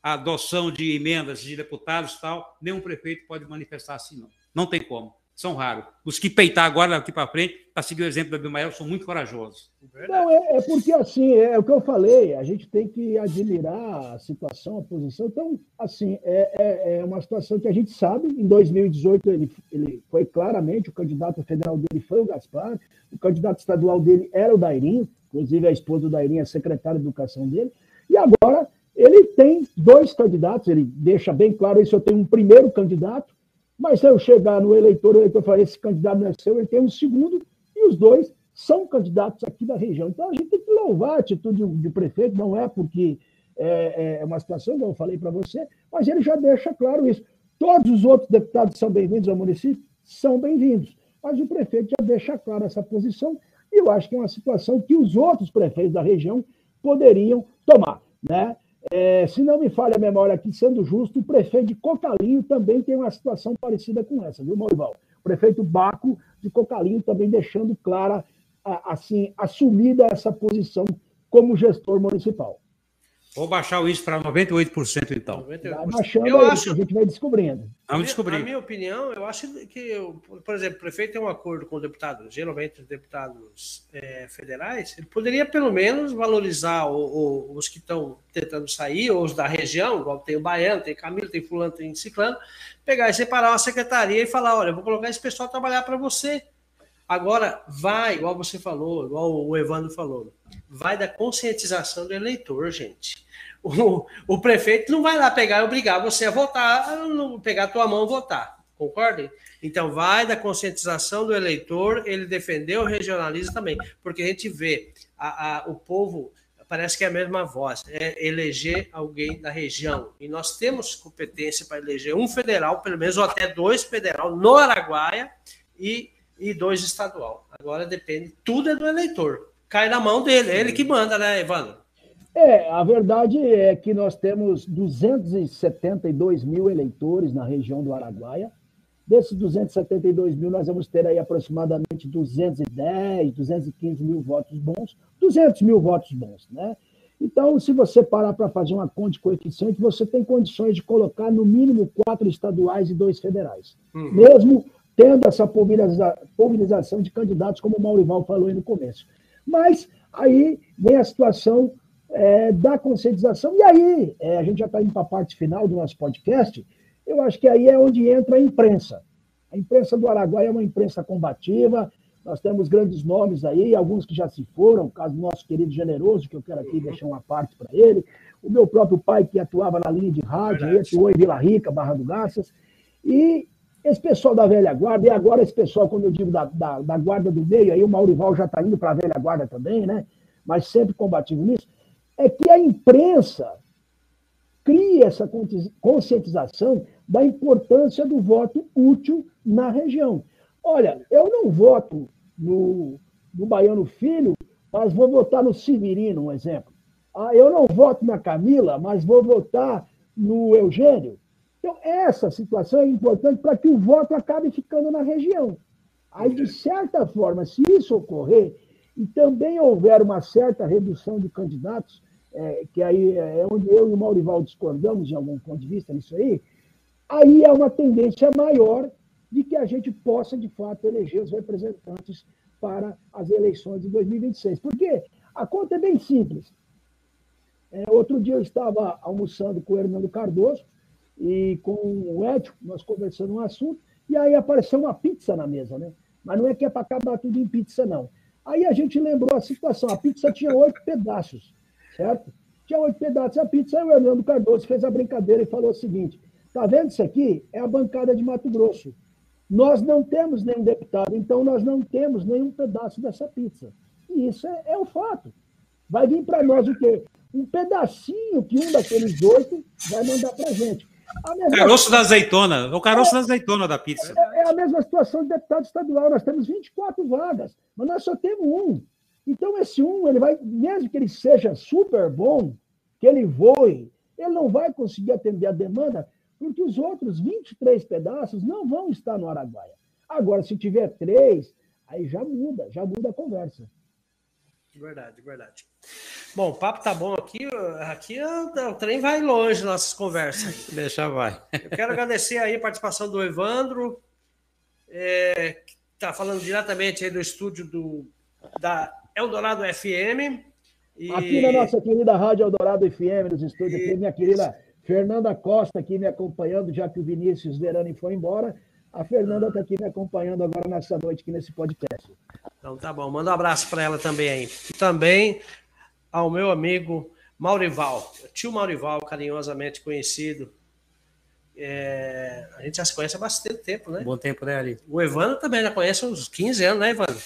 a adoção de emendas de deputados e tal, nenhum prefeito pode manifestar assim, não. Não tem como. São raros. Os que peitar agora, daqui para frente, para seguir o exemplo do Abimael, são muito corajosos. Não, é, é, porque, assim, é o que eu falei, a gente tem que admirar a situação, a posição. Então, assim, é, é, é uma situação que a gente sabe, em 2018 ele, ele foi claramente, o candidato federal dele foi o Gaspar, o candidato estadual dele era o Dairinho, inclusive a esposa do Dairinho é secretária de educação dele, e agora ele tem dois candidatos, ele deixa bem claro isso, eu tenho um primeiro candidato, mas se eu chegar no eleitor, o eleitor falar, esse candidato não é seu, ele tem um segundo, e os dois são candidatos aqui da região. Então a gente tem que louvar a atitude de prefeito, não é porque é, é uma situação, como eu falei para você, mas ele já deixa claro isso. Todos os outros deputados são bem-vindos ao município? São bem-vindos. Mas o prefeito já deixa claro essa posição e eu acho que é uma situação que os outros prefeitos da região poderiam tomar. Né? É, se não me falha a memória aqui, sendo justo, o prefeito de Cocalinho também tem uma situação parecida com essa, viu, Maurival? O prefeito Baco de Cocalinho também deixando clara, assim, assumida essa posição como gestor municipal. Vou baixar o isso para 98%, então. 98%. Vai baixando eu aí, acho... a gente vai descobrindo. Vamos descobrir. Na minha opinião, eu acho que, por exemplo, o prefeito tem um acordo com o deputado, geralmente os deputados é, federais, ele poderia pelo menos valorizar o, o, os que estão tentando sair, ou os da região, igual tem o Baiano, tem Camilo, tem Fulano, tem Ciclano, pegar e separar uma secretaria e falar: olha, vou colocar esse pessoal a trabalhar para você. Agora, vai, igual você falou, igual o Evandro falou, vai da conscientização do eleitor, gente o, o prefeito não vai lá pegar e obrigar você a votar, pegar a tua mão e votar. Concordem? Então, vai da conscientização do eleitor, ele defendeu o regionalismo também, porque a gente vê a, a, o povo, parece que é a mesma voz, é eleger alguém da região. E nós temos competência para eleger um federal, pelo menos, ou até dois federal no Araguaia e, e dois estadual. Agora depende, tudo é do eleitor. Cai na mão dele, é ele que manda, né, Evandro? É, a verdade é que nós temos 272 mil eleitores na região do Araguaia. Desses 272 mil, nós vamos ter aí aproximadamente 210, 215 mil votos bons, 200 mil votos bons, né? Então, se você parar para fazer uma conta de coeficiente, você tem condições de colocar no mínimo quatro estaduais e dois federais. Uhum. Mesmo tendo essa pulverização de candidatos, como o Maurival falou aí no começo. Mas aí vem a situação é, da conscientização. E aí, é, a gente já está indo para a parte final do nosso podcast, eu acho que aí é onde entra a imprensa. A imprensa do Araguaia é uma imprensa combativa, nós temos grandes nomes aí, alguns que já se foram, o caso do nosso querido Generoso, que eu quero aqui deixar uma parte para ele, o meu próprio pai, que atuava na linha de rádio, aí, atuou em Vila Rica, Barra do Garças, e esse pessoal da velha guarda, e agora esse pessoal, quando eu digo da, da, da guarda do meio, aí o Maurival já está indo para a velha guarda também, né? Mas sempre combativo nisso é que a imprensa cria essa conscientização da importância do voto útil na região. Olha, eu não voto no, no Baiano Filho, mas vou votar no Severino, um exemplo. Ah, eu não voto na Camila, mas vou votar no Eugênio. Então, essa situação é importante para que o voto acabe ficando na região. Aí, de certa forma, se isso ocorrer, e também houver uma certa redução de candidatos, é, que aí é onde eu e o Maurival discordamos de algum ponto de vista nisso aí, aí é uma tendência maior de que a gente possa, de fato, eleger os representantes para as eleições de 2026. Porque a conta é bem simples. É, outro dia eu estava almoçando com o Hernando Cardoso e com o Edson, nós conversando um assunto, e aí apareceu uma pizza na mesa, né? Mas não é que é para acabar tudo em pizza, não. Aí a gente lembrou a situação, a pizza tinha oito pedaços certo? Tinha oito pedaços a pizza, aí o Hernando Cardoso fez a brincadeira e falou o seguinte: tá vendo isso aqui? É a bancada de Mato Grosso. Nós não temos nenhum deputado, então nós não temos nenhum pedaço dessa pizza. E isso é, é o fato. Vai vir para nós o quê? Um pedacinho que um daqueles oito vai mandar para gente. Caroço da azeitona, o caroço é, da azeitona da pizza. É, é, a mesma situação de deputado estadual. Nós temos 24 vagas, mas nós só temos um. Então, esse um, ele vai, mesmo que ele seja super bom, que ele voe, ele não vai conseguir atender a demanda, porque os outros 23 pedaços não vão estar no Araguaia. Agora, se tiver três, aí já muda, já muda a conversa. Verdade, verdade. Bom, o papo tá bom aqui. Aqui o trem vai longe nossas conversas. Deixa vai. Eu quero agradecer aí a participação do Evandro, é, que está falando diretamente aí do estúdio do, da Eldorado FM. E... Aqui na nossa querida Rádio Eldorado FM, nos estúdios, e... minha querida Fernanda Costa aqui me acompanhando, já que o Vinícius Verani foi embora. A Fernanda está aqui me acompanhando agora nessa noite, aqui nesse podcast. Então tá bom, manda um abraço para ela também aí. E também ao meu amigo Maurival, tio Maurival, carinhosamente conhecido. É... a gente já se conhece há bastante tempo, né? Bom tempo, né, Ali? O Evandro também já conhece há uns 15 anos, né, Evandro?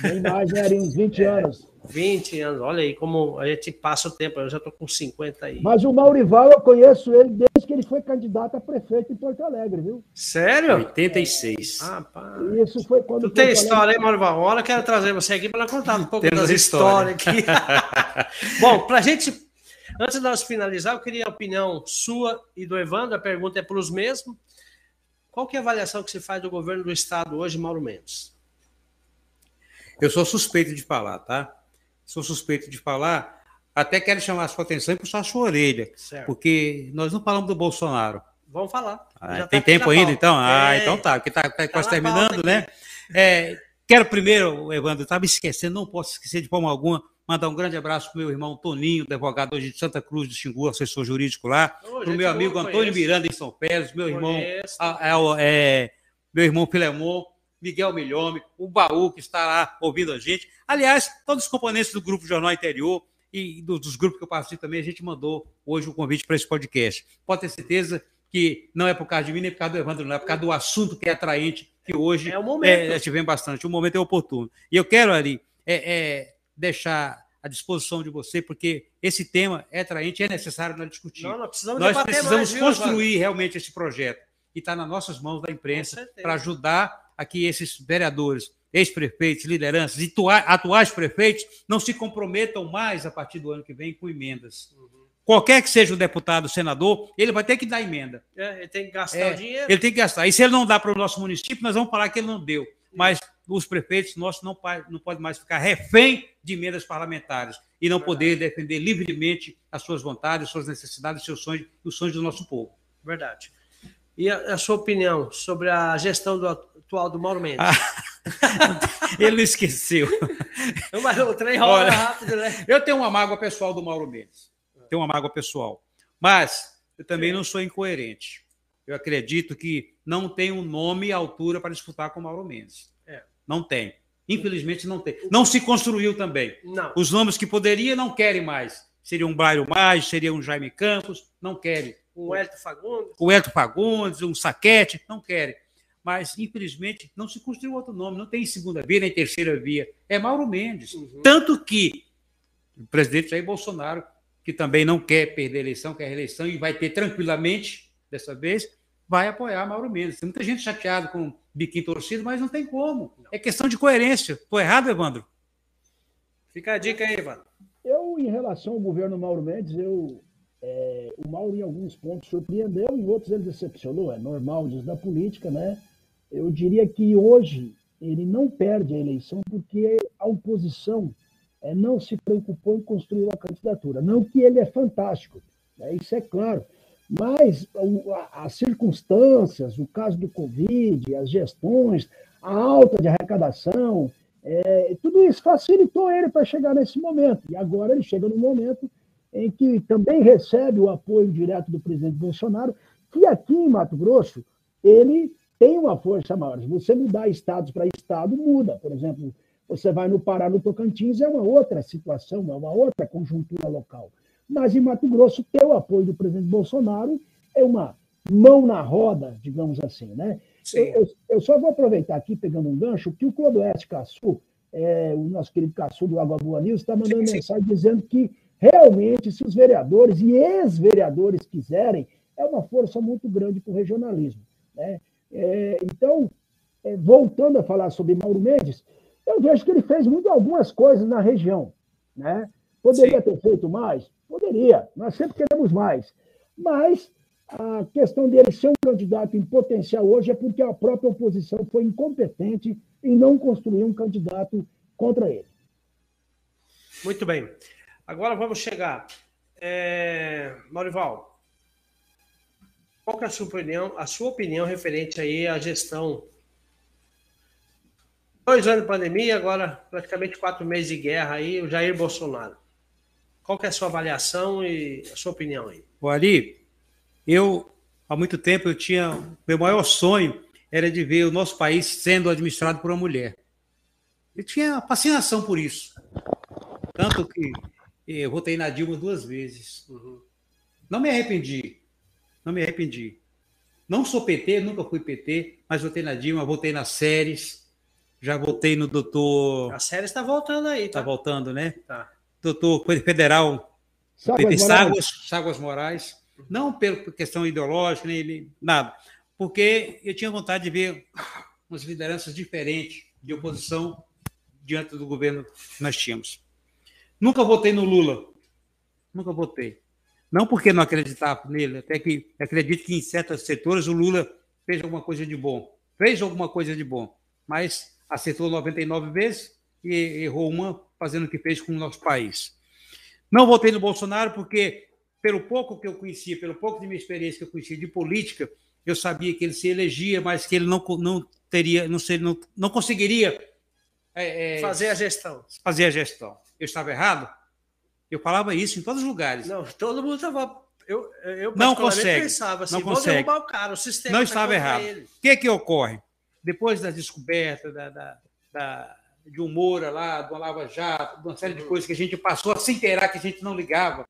Bem mais, né, uns 20 é, anos. 20 anos, olha aí como a gente passa o tempo, eu já estou com 50 aí. Mas o Maurival, eu conheço ele desde que ele foi candidato a prefeito em Porto Alegre, viu? Sério? 86. Ah, pá. Isso foi quando. Tu tem história, hein, Maurival? Hora eu quero trazer você aqui para contar um pouco Temos das histórias aqui. Bom, para a gente Antes de nós finalizar, eu queria a opinião sua e do Evandro, a pergunta é para os mesmos. Qual que é a avaliação que se faz do governo do Estado hoje, Mauro Mendes? Eu sou suspeito de falar, tá? Sou suspeito de falar. Até quero chamar a sua atenção e puxar a sua orelha, certo. porque nós não falamos do Bolsonaro. Vamos falar. Ah, tem tá tempo ainda, então? Ah, é. então tá, porque tá, tá, tá quase terminando, né? É, quero primeiro, Evandro, estava esquecendo, não posso esquecer de forma alguma, mandar um grande abraço para o meu irmão Toninho, advogado hoje de Santa Cruz do Xingu, assessor jurídico lá, para o meu amigo Antônio Miranda em São Pedro, meu irmão, a, a, é, meu irmão Filemon, Miguel Milhome, o Baú, que está lá ouvindo a gente. Aliás, todos os componentes do Grupo Jornal Interior e dos grupos que eu participo também, a gente mandou hoje o um convite para esse podcast. Pode ter certeza que não é por causa de mim, nem por causa do Evandro, não é por causa do assunto que é atraente, que hoje é o momento. É, tivemos bastante. O momento é oportuno. E eu quero ali é, é, deixar à disposição de você, porque esse tema é atraente, é necessário nós discutir. Não, nós precisamos, nós precisamos mais, construir viu, realmente esse projeto. E está nas nossas mãos da imprensa para ajudar a que esses vereadores, ex-prefeitos, lideranças e atuais prefeitos não se comprometam mais a partir do ano que vem com emendas. Uhum qualquer que seja o deputado, o senador, ele vai ter que dar emenda. É, ele tem que gastar é, o dinheiro. Ele tem que gastar. E se ele não dá para o nosso município, nós vamos falar que ele não deu. Mas os prefeitos nossos não, não podem mais ficar refém de emendas parlamentares e não Verdade. poder defender livremente as suas vontades, suas necessidades, seus sonhos e os sonhos do nosso povo. Verdade. E a, a sua opinião sobre a gestão do atual do Mauro Mendes? Ah, ele não esqueceu. Mas o trem rola rápido, né? Eu tenho uma mágoa pessoal do Mauro Mendes tenho uma mágoa pessoal. Mas eu também não sou incoerente. Eu acredito que não tem um nome à altura para disputar com o Mauro Mendes. É. Não tem. Infelizmente não tem. Não se construiu também. Não. Os nomes que poderia não querem mais. Seria um Blairo Mais, seria um Jaime Campos, não querem. Um Hélio Fagundes. O Hélio Fagundes, um Saquete, não querem. Mas, infelizmente, não se construiu outro nome. Não tem segunda via, nem terceira via. É Mauro Mendes. Uhum. Tanto que o presidente Jair Bolsonaro que também não quer perder a eleição, quer a reeleição e vai ter tranquilamente, dessa vez, vai apoiar Mauro Mendes. Tem muita gente chateada com o biquinho torcido, mas não tem como. É questão de coerência. Estou errado, Evandro? Fica a dica aí, Evandro. Eu, em relação ao governo Mauro Mendes, eu, é, o Mauro, em alguns pontos, surpreendeu, em outros ele decepcionou. É normal disso da política, né? Eu diria que hoje ele não perde a eleição porque a oposição é, não se preocupou em construir uma candidatura. Não que ele é fantástico, né, isso é claro, mas as circunstâncias, o caso do Covid, as gestões, a alta de arrecadação, é, tudo isso facilitou ele para chegar nesse momento. E agora ele chega no momento em que também recebe o apoio direto do presidente Bolsonaro, que aqui em Mato Grosso ele tem uma força maior. Se você mudar estados para estado, muda. Por exemplo, você vai no Pará, no Tocantins, é uma outra situação, é uma outra conjuntura local. Mas em Mato Grosso, ter o apoio do presidente Bolsonaro é uma mão na roda, digamos assim, né? Eu, eu, só vou aproveitar aqui, pegando um gancho, que o Clodoeste Cassu, é, o nosso querido Cassu do Água Boa News, está mandando sim, mensagem sim. dizendo que realmente, se os vereadores e ex-vereadores quiserem, é uma força muito grande para o regionalismo. Né? É, então, é, voltando a falar sobre Mauro Mendes, eu vejo que ele fez muito algumas coisas na região. Né? Poderia Sim. ter feito mais? Poderia. Nós sempre queremos mais. Mas a questão dele ser um candidato em potencial hoje é porque a própria oposição foi incompetente em não construir um candidato contra ele. Muito bem. Agora vamos chegar. É... Maurival, qual é a sua opinião, a sua opinião referente aí à gestão Dois anos de pandemia, agora praticamente quatro meses de guerra aí, o Jair Bolsonaro. Qual é a sua avaliação e a sua opinião aí? O Ari, eu há muito tempo eu tinha meu maior sonho era de ver o nosso país sendo administrado por uma mulher. Eu tinha fascinação por isso, tanto que eu votei na Dilma duas vezes. Uhum. Não me arrependi, não me arrependi. Não sou PT, nunca fui PT, mas votei na Dilma, votei nas séries já voltei no doutor. A série está voltando aí, tá? Está voltando, né? Tá. Doutor federal Ságuas Ságuas, Ságuas Moraes. Não por questão ideológica, nem nada. Porque eu tinha vontade de ver umas lideranças diferentes de oposição diante do governo que nós tínhamos. Nunca votei no Lula. Nunca votei. Não porque não acreditava nele, até que acredito que em certos setores o Lula fez alguma coisa de bom. Fez alguma coisa de bom, mas acertou 99 vezes e errou uma fazendo o que fez com o nosso país. Não votei no Bolsonaro porque, pelo pouco que eu conhecia, pelo pouco de minha experiência que eu conhecia de política, eu sabia que ele se elegia, mas que ele não, não teria, não, sei, não, não conseguiria é, é, fazer a gestão. Fazer a gestão. Eu estava errado? Eu falava isso em todos os lugares. Não, todo mundo estava. Eu, eu não consegue. pensava assim, não consegue. derrubar o cara, o sistema. Não tá estava errado. Ele. O que, que ocorre? Depois da descoberta da, da, da, de um Moura lá, do Lava Jato, de uma série de uhum. coisas que a gente passou a se inteirar que a gente não ligava.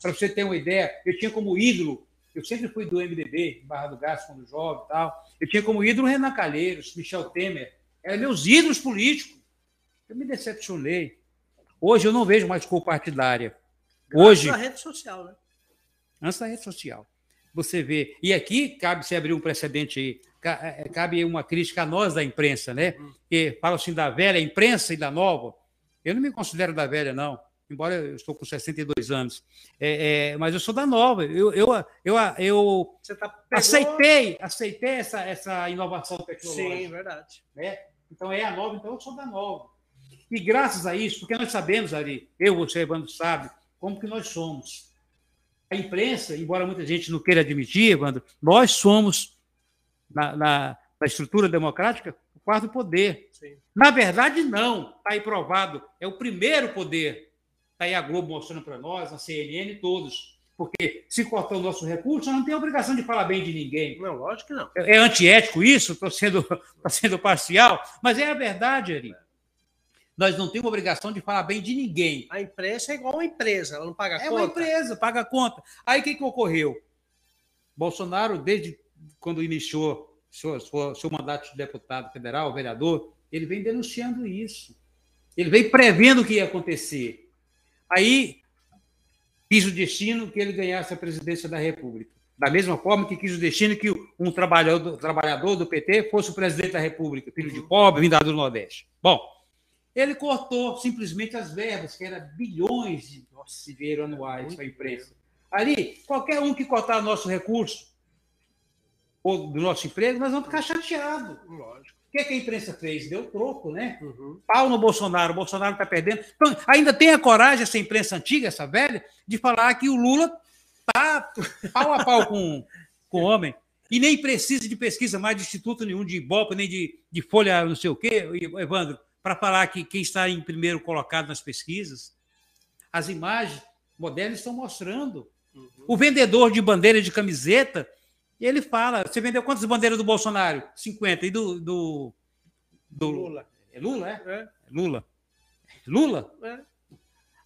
Para você ter uma ideia, eu tinha como ídolo, eu sempre fui do MDB, Barra do Gás, quando jovem e tal. Eu tinha como ídolo Renan Calheiros, Michel Temer. Eram meus ídolos políticos. Eu me decepcionei. Hoje eu não vejo mais cor partidária. Hoje. Antes da rede social, né? Antes da rede social. Você vê. E aqui cabe se abrir um precedente aí. É, cabe uma crítica a nós da imprensa, né? Hum. Que fala assim da velha imprensa e da nova. Eu não me considero da velha, não. Embora eu estou com 62 anos. É, é, mas eu sou da nova. Eu, eu, eu, eu tá aceitei, aceitei essa, essa inovação tecnológica. Sim, verdade. Né? Então é a nova, então eu sou da nova. E graças a isso, porque nós sabemos, Ari, eu, você, Evandro, sabe, como que nós somos. A imprensa, embora muita gente não queira admitir, Evandro, nós somos, na, na, na estrutura democrática, o quarto poder. Sim. Na verdade, não. Está aí provado. É o primeiro poder. Está aí a Globo mostrando para nós, a CNN, todos. Porque se cortar o nosso recurso, não tem obrigação de falar bem de ninguém. Não, lógico que não. É, é antiético isso? Estou sendo, sendo parcial, mas é a verdade, Ari. Nós não temos obrigação de falar bem de ninguém. A imprensa é igual uma empresa, ela não paga é conta. É uma empresa, paga conta. Aí o que, que ocorreu? Bolsonaro, desde quando iniciou seu, seu, seu mandato de deputado federal, vereador, ele vem denunciando isso. Ele vem prevendo o que ia acontecer. Aí quis o destino que ele ganhasse a presidência da República. Da mesma forma que quis o destino que um trabalhador, trabalhador do PT fosse o presidente da República, filho de pobre, vindo do Nordeste. Bom, ele cortou simplesmente as verbas, que eram bilhões de, dinheiro anuais para a imprensa. Ali, qualquer um que cortar nosso recurso ou do nosso emprego, nós vamos ficar chateados. Lógico. O que, é que a imprensa fez? Deu troco, né? Uhum. Pau no Bolsonaro, o Bolsonaro está perdendo. Então, ainda tem a coragem, essa imprensa antiga, essa velha, de falar que o Lula está pau a pau com, com o homem. E nem precisa de pesquisa mais de instituto nenhum, de Ibope, nem de, de Folha, não sei o quê, Evandro para falar que quem está em primeiro colocado nas pesquisas. As imagens modernas estão mostrando. Uhum. O vendedor de bandeira de camiseta, ele fala: você vendeu quantas bandeiras do Bolsonaro? 50. E do. do, do... Lula. É Lula, é? é? Lula. Lula? É.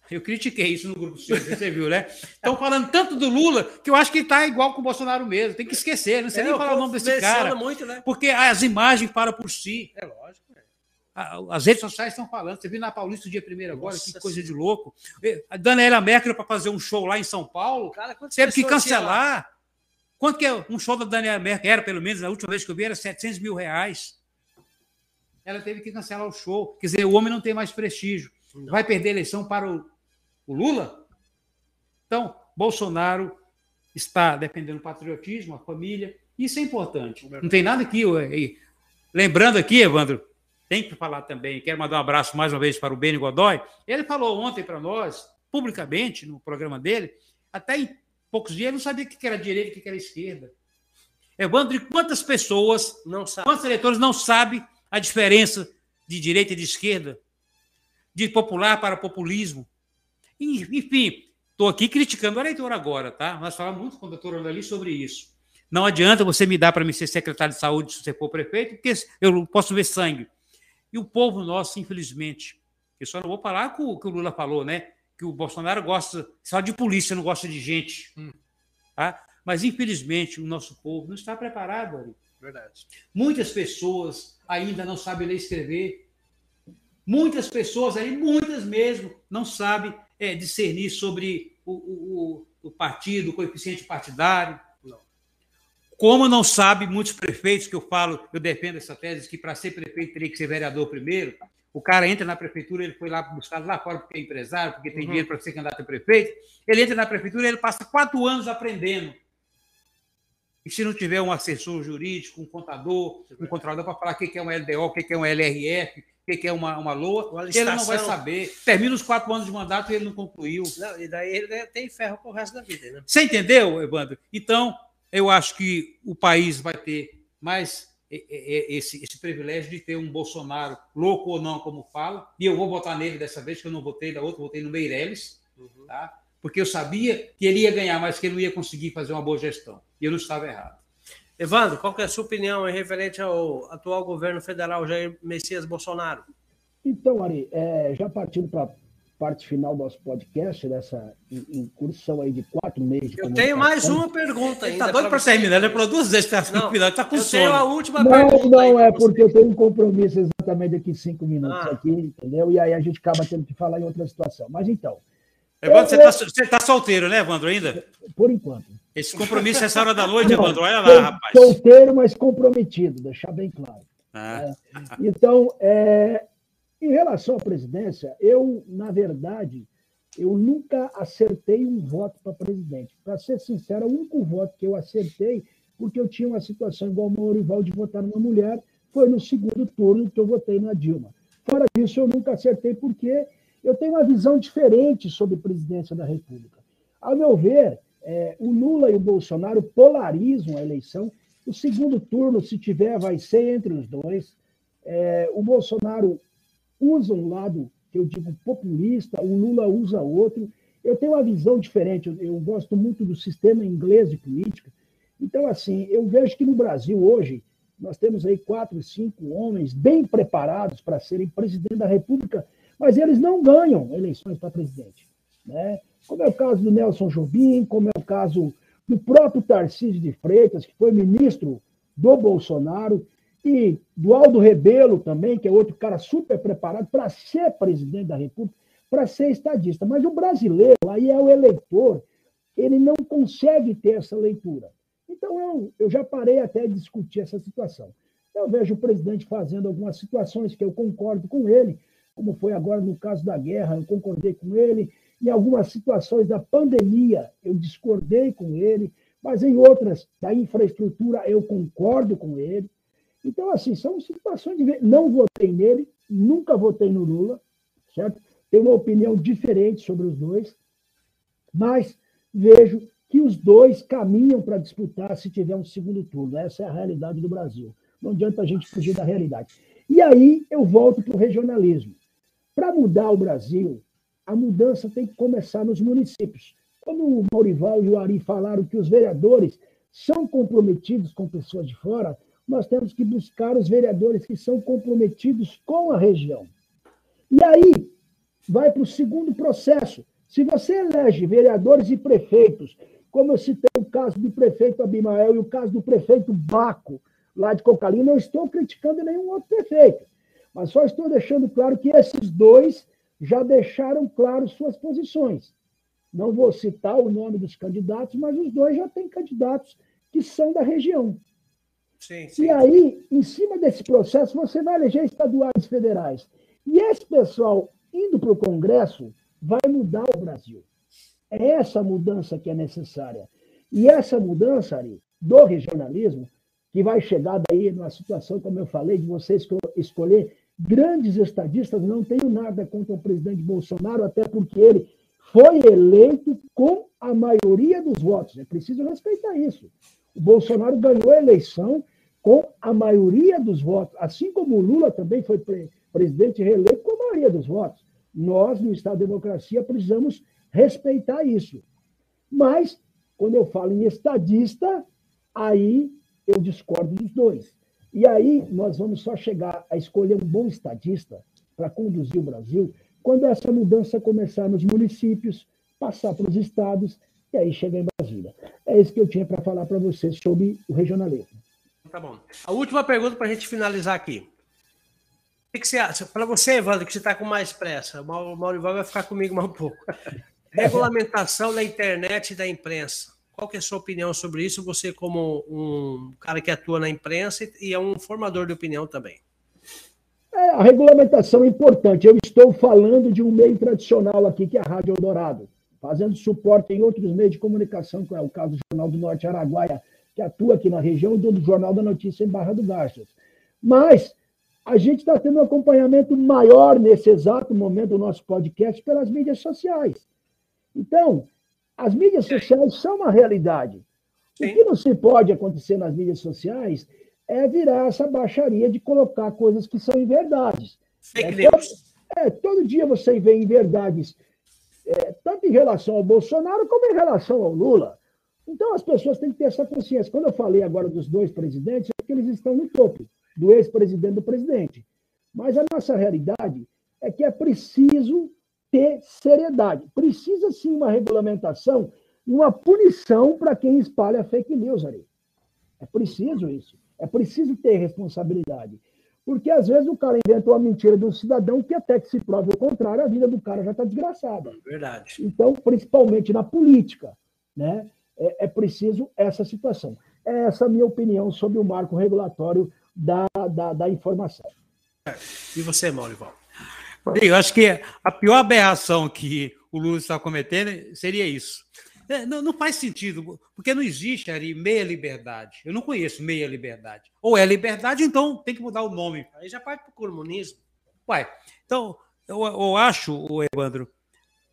Eu critiquei isso no grupo você viu, né? Estão falando tanto do Lula que eu acho que está igual com o Bolsonaro mesmo. Tem que esquecer, não sei é, nem falar o nome desse cara. Muito, né? Porque as imagens falam por si. É lógico. As redes sociais estão falando. Você viu na Paulista o dia primeiro agora, Nossa que coisa de louco. A Daniela Merkel para fazer um show lá em São Paulo, Cara, teve que cancelar. Quanto que é um show da Daniela Merkel? Era, pelo menos, na última vez que eu vi, era 700 mil reais. Ela teve que cancelar o show. Quer dizer, o homem não tem mais prestígio. Não. Vai perder a eleição para o, o Lula? Então, Bolsonaro está defendendo o patriotismo, a família. Isso é importante. Não tem nada aqui. Lembrando aqui, Evandro, tem que falar também, quero mandar um abraço mais uma vez para o Beni Godoy. Ele falou ontem para nós, publicamente, no programa dele, até em poucos dias, ele não sabia o que era direita e o que era esquerda. Evandro, e quantas pessoas, não sabe. quantos eleitores não sabem a diferença de direita e de esquerda? De popular para populismo? Enfim, estou aqui criticando o eleitor agora, tá? Nós falamos muito com o doutor Orlali sobre isso. Não adianta você me dar para mim ser secretário de saúde se você for prefeito, porque eu posso ver sangue. E o povo nosso, infelizmente, eu só não vou falar com o que o Lula falou, né? Que o Bolsonaro gosta só de polícia, não gosta de gente. Hum. Tá? Mas, infelizmente, o nosso povo não está preparado, ali. Verdade. Muitas pessoas ainda não sabem ler e escrever. Muitas pessoas aí, muitas mesmo, não sabem é, discernir sobre o, o, o partido, o coeficiente partidário. Como não sabe muitos prefeitos que eu falo, eu defendo essa tese que para ser prefeito teria que ser vereador primeiro. O cara entra na prefeitura, ele foi lá buscar lá fora porque é empresário, porque tem uhum. dinheiro para ser candidato a prefeito. Ele entra na prefeitura, ele passa quatro anos aprendendo. E se não tiver um assessor jurídico, um contador, um controlador para falar o que é um LDO, o que é um LRF, o que é uma, uma LOA, ele não vai saber. Termina os quatro anos de mandato e ele não concluiu. Não, e daí ele tem ferro para o resto da vida. Né? Você entendeu, Evandro? Então, eu acho que o país vai ter mais esse, esse privilégio de ter um Bolsonaro, louco ou não, como fala, e eu vou votar nele dessa vez, que eu não votei da outra, votei no Meirelles, uhum. tá? porque eu sabia que ele ia ganhar, mas que ele não ia conseguir fazer uma boa gestão. E eu não estava errado. Evandro, qual é a sua opinião em referente ao atual governo federal Jair Messias Bolsonaro? Então, Ari, é, já partindo para parte final do nosso podcast, dessa incursão aí de quatro meses. Eu tenho mais uma pergunta ainda. Está doido para terminar, ele falou duas vezes que está no final, está com eu sono. Tenho a última não, pergunta. Não, é porque eu tenho um compromisso exatamente daqui cinco minutos ah. aqui, entendeu? E aí a gente acaba tendo que falar em outra situação. Mas então. Evandro, eu, você está tá solteiro, né, Evandro, ainda? Por enquanto. Esse compromisso é essa hora da noite, não, Evandro, olha lá, rapaz. Solteiro, mas comprometido, deixar bem claro. Ah. É, então, é, em relação à presidência, eu, na verdade, eu nunca acertei um voto para presidente. Para ser sincero, o único voto que eu acertei, porque eu tinha uma situação igual o Maurival de votar numa mulher, foi no segundo turno que eu votei na Dilma. Fora disso, eu nunca acertei porque eu tenho uma visão diferente sobre presidência da República. Ao meu ver, é, o Lula e o Bolsonaro polarizam a eleição. O segundo turno, se tiver, vai ser entre os dois. É, o Bolsonaro usa um lado que eu digo populista, o Lula usa outro. Eu tenho uma visão diferente, eu, eu gosto muito do sistema inglês de política. Então, assim, eu vejo que no Brasil hoje nós temos aí quatro, cinco homens bem preparados para serem presidente da República, mas eles não ganham eleições para presidente. Né? Como é o caso do Nelson Jobim, como é o caso do próprio Tarcísio de Freitas, que foi ministro do Bolsonaro, e do Aldo Rebelo também, que é outro cara super preparado para ser presidente da República, para ser estadista. Mas o brasileiro, aí é o eleitor, ele não consegue ter essa leitura. Então, eu, eu já parei até de discutir essa situação. Eu vejo o presidente fazendo algumas situações que eu concordo com ele, como foi agora no caso da guerra, eu concordei com ele. Em algumas situações da pandemia, eu discordei com ele, mas em outras, da infraestrutura, eu concordo com ele. Então, assim, são situações de. Não votei nele, nunca votei no Lula, certo? Tenho uma opinião diferente sobre os dois, mas vejo que os dois caminham para disputar se tiver um segundo turno. Essa é a realidade do Brasil. Não adianta a gente fugir da realidade. E aí eu volto para o regionalismo. Para mudar o Brasil, a mudança tem que começar nos municípios. Quando o Maurival e o Ari falaram que os vereadores são comprometidos com pessoas de fora, nós temos que buscar os vereadores que são comprometidos com a região. E aí, vai para o segundo processo. Se você elege vereadores e prefeitos, como eu citei o caso do prefeito Abimael e o caso do prefeito Baco, lá de Cocalina, não estou criticando nenhum outro prefeito, mas só estou deixando claro que esses dois já deixaram claro suas posições. Não vou citar o nome dos candidatos, mas os dois já têm candidatos que são da região. Sim, sim. E aí, em cima desse processo, você vai eleger estaduais e federais. E esse pessoal indo para o Congresso vai mudar o Brasil. É essa mudança que é necessária. E essa mudança, Ari, do regionalismo, que vai chegar daí numa situação, como eu falei, de você escolher grandes estadistas, não tenho nada contra o presidente Bolsonaro, até porque ele foi eleito com a maioria dos votos. É preciso respeitar isso. O Bolsonaro ganhou a eleição com a maioria dos votos, assim como o Lula também foi pre presidente reeleito com a maioria dos votos. Nós, no Estado de Democracia, precisamos respeitar isso. Mas, quando eu falo em estadista, aí eu discordo dos dois. E aí nós vamos só chegar a escolher um bom estadista para conduzir o Brasil quando essa mudança começar nos municípios, passar para os estados e aí chegar em Brasília. É isso que eu tinha para falar para vocês sobre o regionalismo. Tá bom. A última pergunta para a gente finalizar aqui. O que você acha? Para você, Evandro, que você está com mais pressa, o Maurival vai ficar comigo mais um pouco. Regulamentação da internet e da imprensa. Qual é a sua opinião sobre isso? Você, como um cara que atua na imprensa e é um formador de opinião também. É, a regulamentação é importante. Eu estou falando de um meio tradicional aqui, que é a Rádio Eldorado, fazendo suporte em outros meios de comunicação, como é o caso do Jornal do Norte Araguaia, que atua aqui na região, e do Jornal da Notícia em Barra do Garças. Mas a gente está tendo um acompanhamento maior nesse exato momento do nosso podcast pelas mídias sociais. Então, as mídias sociais são uma realidade. Sim. O que não se pode acontecer nas mídias sociais é virar essa baixaria de colocar coisas que são inverdades. Fake é, todo, é, todo dia você vê inverdades, é, tanto em relação ao Bolsonaro como em relação ao Lula. Então as pessoas têm que ter essa consciência. Quando eu falei agora dos dois presidentes, é que eles estão no topo do ex-presidente do presidente. Mas a nossa realidade é que é preciso ter seriedade. Precisa sim uma regulamentação e uma punição para quem espalha fake news. É preciso isso. É preciso ter responsabilidade. Porque às vezes o cara inventa uma mentira de um cidadão que até que se prove o contrário, a vida do cara já está desgraçada. Verdade. Então, principalmente na política, né, é, é preciso essa situação. É essa a minha opinião sobre o marco regulatório da, da, da informação. E você, Maurival? Eu acho que a pior aberração que o Lula está cometendo seria isso. É, não, não, faz sentido, porque não existe ali meia liberdade. Eu não conheço meia liberdade. Ou é liberdade, então tem que mudar o nome. Aí já parte para o comunismo. Uai, então, eu, eu acho, Evandro,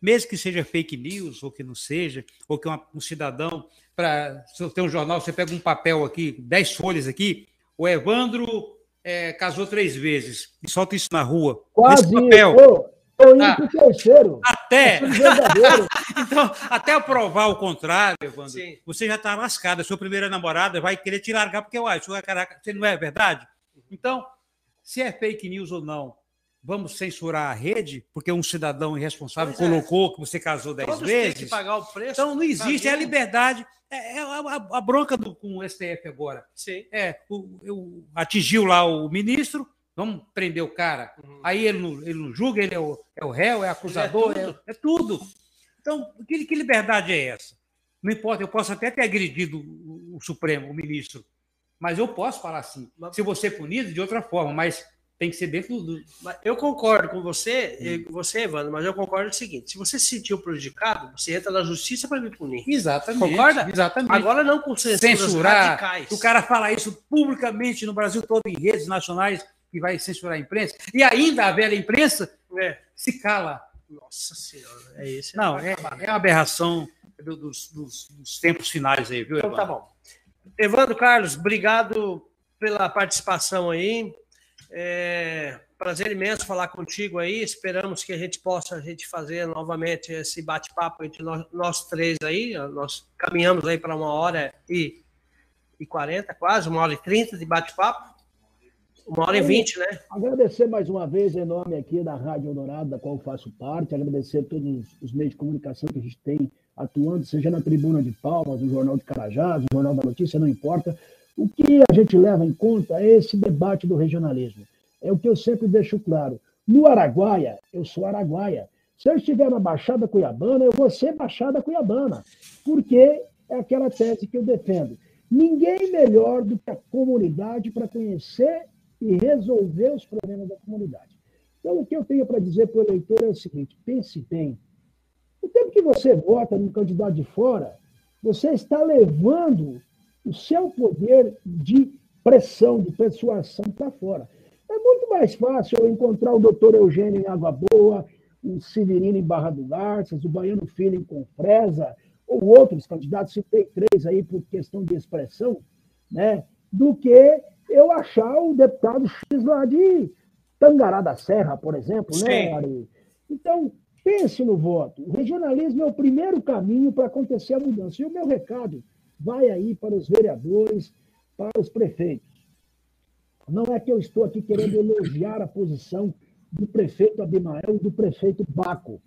mesmo que seja fake news, ou que não seja, ou que uma, um cidadão, para ter um jornal, você pega um papel aqui, dez folhas aqui, o Evandro é, casou três vezes e solta isso na rua. Quase. papel. Estou indo ah, pro terceiro. Até. então, até provar o contrário, Evandro, Sim. você já está lascado. A sua primeira namorada vai querer te largar porque, uai, caraca, você não é verdade? Então, se é fake news ou não, vamos censurar a rede, porque um cidadão irresponsável pois é. colocou é. que você casou dez Todos vezes. Tem que pagar o preço. Então não existe, é a liberdade. É, é a, a, a, bronca do, com o STF agora. Sim. É, o, eu, atingiu lá o ministro, vamos prender o cara. Uhum. Aí ele não, ele não julga, ele é o, é o réu, é acusador, é tudo. É, é tudo. Então, que, que liberdade é essa? Não importa, eu posso até ter agredido o, o Supremo, o ministro, mas eu posso falar assim. Se você é punido, de outra forma, mas tem que ser dentro do. Eu concordo com você, hum. você, Evandro, mas eu concordo no seguinte: se você se sentiu prejudicado, você entra na justiça para me punir. Exatamente. Concorda? Exatamente. Agora não com censurar radicais. O cara fala isso publicamente no Brasil todo, em redes nacionais, que vai censurar a imprensa, e ainda a velha imprensa é. se cala. Nossa Senhora, é isso. Não, é, é uma aberração dos, dos, dos, tempos finais aí, viu, Evandro? Então tá bom. Evandro Carlos, obrigado pela participação aí. É, prazer imenso falar contigo aí. Esperamos que a gente possa a gente fazer novamente esse bate-papo entre nós, nós, três aí. Nós caminhamos aí para uma hora e, e 40, quase, uma hora e 30 de bate-papo. Uma hora e vinte, né? Agradecer mais uma vez em nome aqui da Rádio Eldorado, da qual faço parte, agradecer todos os meios de comunicação que a gente tem atuando, seja na Tribuna de Palmas, no Jornal de Carajás, no Jornal da Notícia, não importa. O que a gente leva em conta é esse debate do regionalismo. É o que eu sempre deixo claro. No Araguaia, eu sou araguaia. Se eu estiver na Baixada Cuiabana, eu vou ser Baixada Cuiabana, porque é aquela tese que eu defendo. Ninguém melhor do que a comunidade para conhecer e resolver os problemas da comunidade. Então, o que eu tenho para dizer para o eleitor é o seguinte: pense bem. O tempo que você vota num candidato de fora, você está levando o seu poder de pressão, de persuasão para fora. É muito mais fácil eu encontrar o doutor Eugênio em Água Boa, o Severino em Barra do Garças, o Baiano Filho em Confresa, ou outros candidatos, citei três aí por questão de expressão, né, do que eu achar o deputado X lá de Tangará da Serra, por exemplo, né, Ari? Então, pense no voto. O regionalismo é o primeiro caminho para acontecer a mudança. E o meu recado vai aí para os vereadores, para os prefeitos. Não é que eu estou aqui querendo elogiar a posição do prefeito Abimael e do prefeito Baco,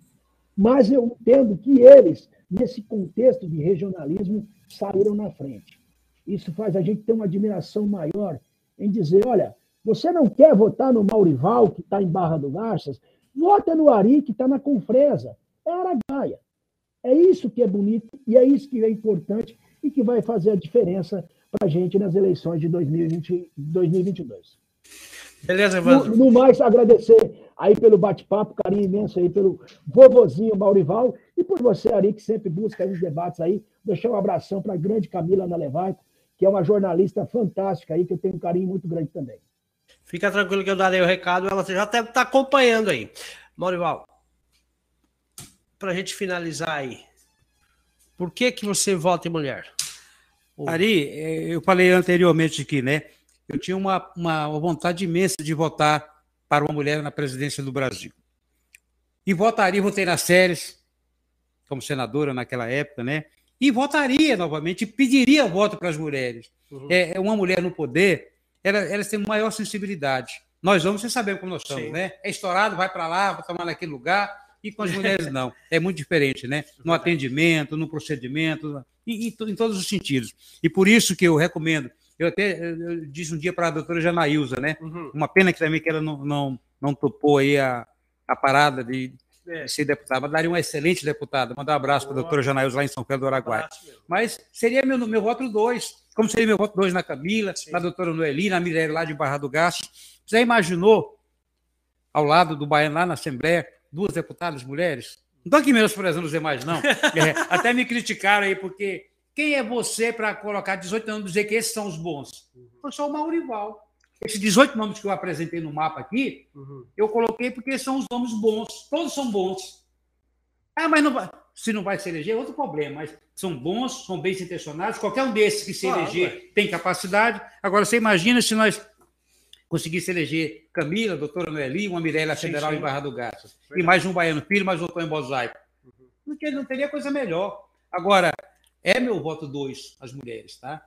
mas eu entendo que eles, nesse contexto de regionalismo, saíram na frente. Isso faz a gente ter uma admiração maior em dizer: olha, você não quer votar no Maurival, que está em Barra do Garças? Vota no Ari, que está na Confresa. É Aragaia. É isso que é bonito e é isso que é importante e que vai fazer a diferença para a gente nas eleições de 2020, 2022. Beleza, Evandro? No, no mais, agradecer aí pelo bate-papo, carinho imenso aí pelo vovozinho Maurival e por você, Ari, que sempre busca os debates aí. Deixar um abração para a grande Camila Ana Levaito, que é uma jornalista fantástica aí, que eu tenho um carinho muito grande também. Fica tranquilo que eu darei o recado, ela já deve estar tá acompanhando aí. Maurival, para a gente finalizar aí, por que que você vota em mulher? Ari, é, eu falei anteriormente aqui, né? Eu tinha uma, uma vontade imensa de votar para uma mulher na presidência do Brasil. E votaria, votei nas séries, como senadora naquela época, né? E votaria novamente, pediria voto para as mulheres. Uhum. É, é, uma mulher no poder, ela, elas têm maior sensibilidade. Nós homens, você sabemos como nós somos, Sim. né? É estourado, vai para lá, vai tomar naquele lugar, e com as mulheres não. É muito diferente, né? No atendimento, no procedimento, e, em todos os sentidos. E por isso que eu recomendo. Eu até eu disse um dia para a doutora Janaílza, né? Uhum. Uma pena que também que ela não, não, não topou aí a, a parada de, é. ser deputada, mas daria uma excelente deputada. Mandar um abraço para a doutora Janaílza lá em São Pedro do Araguaia. Mas seria meu, meu voto dois, como seria meu voto dois na Camila, Sim. na doutora Noeli, na Mirelle lá de Barra do Gasto. Você imaginou, ao lado do Baiano, lá na Assembleia, duas deputadas mulheres? Não estou aqui menosprezando os demais, não. É, até me criticaram aí, porque quem é você para colocar 18 anos e dizer que esses são os bons? Eu sou o Maurival. Esses 18 nomes que eu apresentei no mapa aqui, uhum. eu coloquei porque são os nomes bons. Todos são bons. Ah, mas não vai, se não vai se eleger, é outro problema. Mas são bons, são bem intencionados. Qualquer um desses que se eleger tem capacidade. Agora, você imagina se nós conseguisse eleger Camila, doutora Noeli, uma Mirella Federal em Barra do Garças, e mais um Baiano Filho, mais outro em Mosaico. Uhum. Não, não teria coisa melhor. Agora, é meu voto dois as mulheres, tá?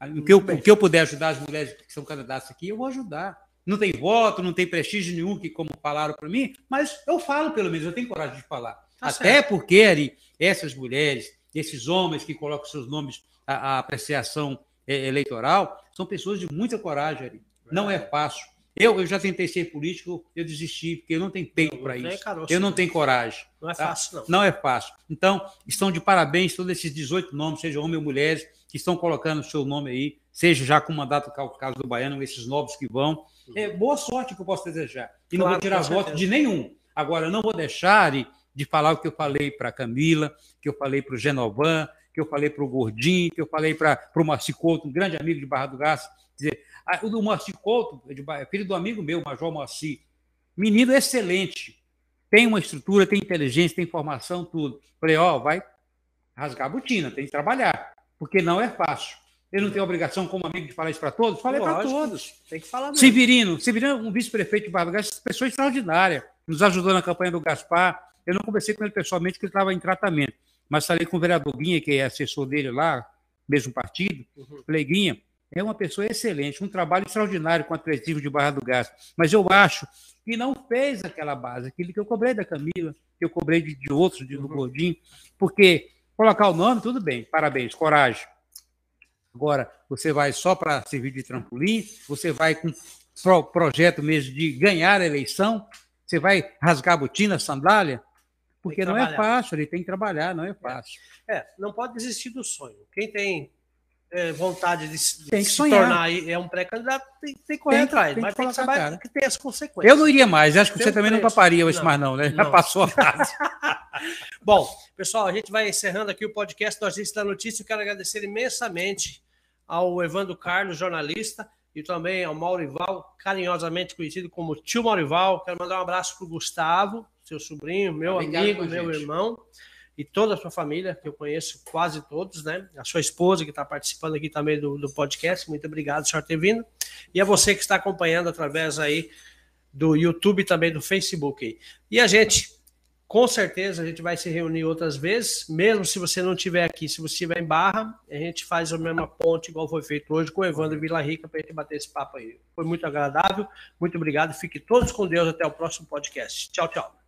O que, eu, o que eu puder ajudar as mulheres que são candidatas aqui, eu vou ajudar. Não tem voto, não tem prestígio nenhum, que como falaram para mim, mas eu falo pelo menos, eu tenho coragem de falar. Tá Até certo. porque, Ari, essas mulheres, esses homens que colocam seus nomes à, à apreciação é, eleitoral, são pessoas de muita coragem, Ari. Não é fácil. Eu, eu já tentei ser político, eu desisti, porque eu não tenho peito para isso. Caroço, eu não tenho coragem. Não é tá? fácil, não. Não é fácil. Então, estão de parabéns todos esses 18 nomes, sejam homens ou mulheres, que estão colocando o seu nome aí, seja já com mandato caso do Baiano, esses novos que vão. É boa sorte que eu posso desejar. E claro, não vou tirar voto de nenhum. Agora, não vou deixar de, falar o que eu falei para a Camila, que eu falei para o Genovan, que eu falei para o Gordinho, que eu falei para o Marcicoto, um grande amigo de Barra do Gás. Dizer, o do Moacir Couto, filho do amigo meu, Major Moacir, menino excelente, tem uma estrutura, tem inteligência, tem formação, tudo. Falei, ó, oh, vai rasgar a botina, tem que trabalhar, porque não é fácil. Ele não tem obrigação, como amigo, de falar isso para todos? Falei para todos. Tem que falar mesmo. Severino, Severino é um vice-prefeito de Gás, pessoa extraordinária, nos ajudou na campanha do Gaspar. Eu não conversei com ele pessoalmente, porque ele estava em tratamento, mas falei com o vereador Guinha, que é assessor dele lá, mesmo partido. Uhum. Falei, Guinha, é uma pessoa excelente, um trabalho extraordinário com o atletismo de Barra do Gás. Mas eu acho que não fez aquela base, aquilo que eu cobrei da Camila, que eu cobrei de, de outros, de, do Gordinho, porque colocar o nome, tudo bem, parabéns, coragem. Agora, você vai só para servir de trampolim, você vai com pro, projeto mesmo de ganhar a eleição, você vai rasgar a botina, a sandália, porque não é fácil, ele tem que trabalhar, não é fácil. É, não pode desistir do sonho. Quem tem é, vontade de, de tem que se tornar é um pré-candidato, tem, tem, que correr tem, atrás, tem mas tem que saber que tem as consequências. Eu não iria mais, acho que tem você um também preço. não toparia isso mais não, né? Não. Já passou a fase. Bom, pessoal, a gente vai encerrando aqui o podcast do Agência da Notícia. Eu quero agradecer imensamente ao Evandro Carlos, jornalista, e também ao Maurival, carinhosamente conhecido como tio Maurival. Quero mandar um abraço para o Gustavo, seu sobrinho, meu Obrigado amigo, meu gente. irmão e toda a sua família, que eu conheço quase todos, né? A sua esposa, que está participando aqui também do, do podcast, muito obrigado por ter vindo. E a você que está acompanhando através aí do YouTube também do Facebook. E a gente, com certeza, a gente vai se reunir outras vezes, mesmo se você não estiver aqui, se você estiver em Barra, a gente faz a mesma ponte, igual foi feito hoje com o Evandro Vila Rica, para a gente bater esse papo aí. Foi muito agradável, muito obrigado, fique todos com Deus, até o próximo podcast. Tchau, tchau.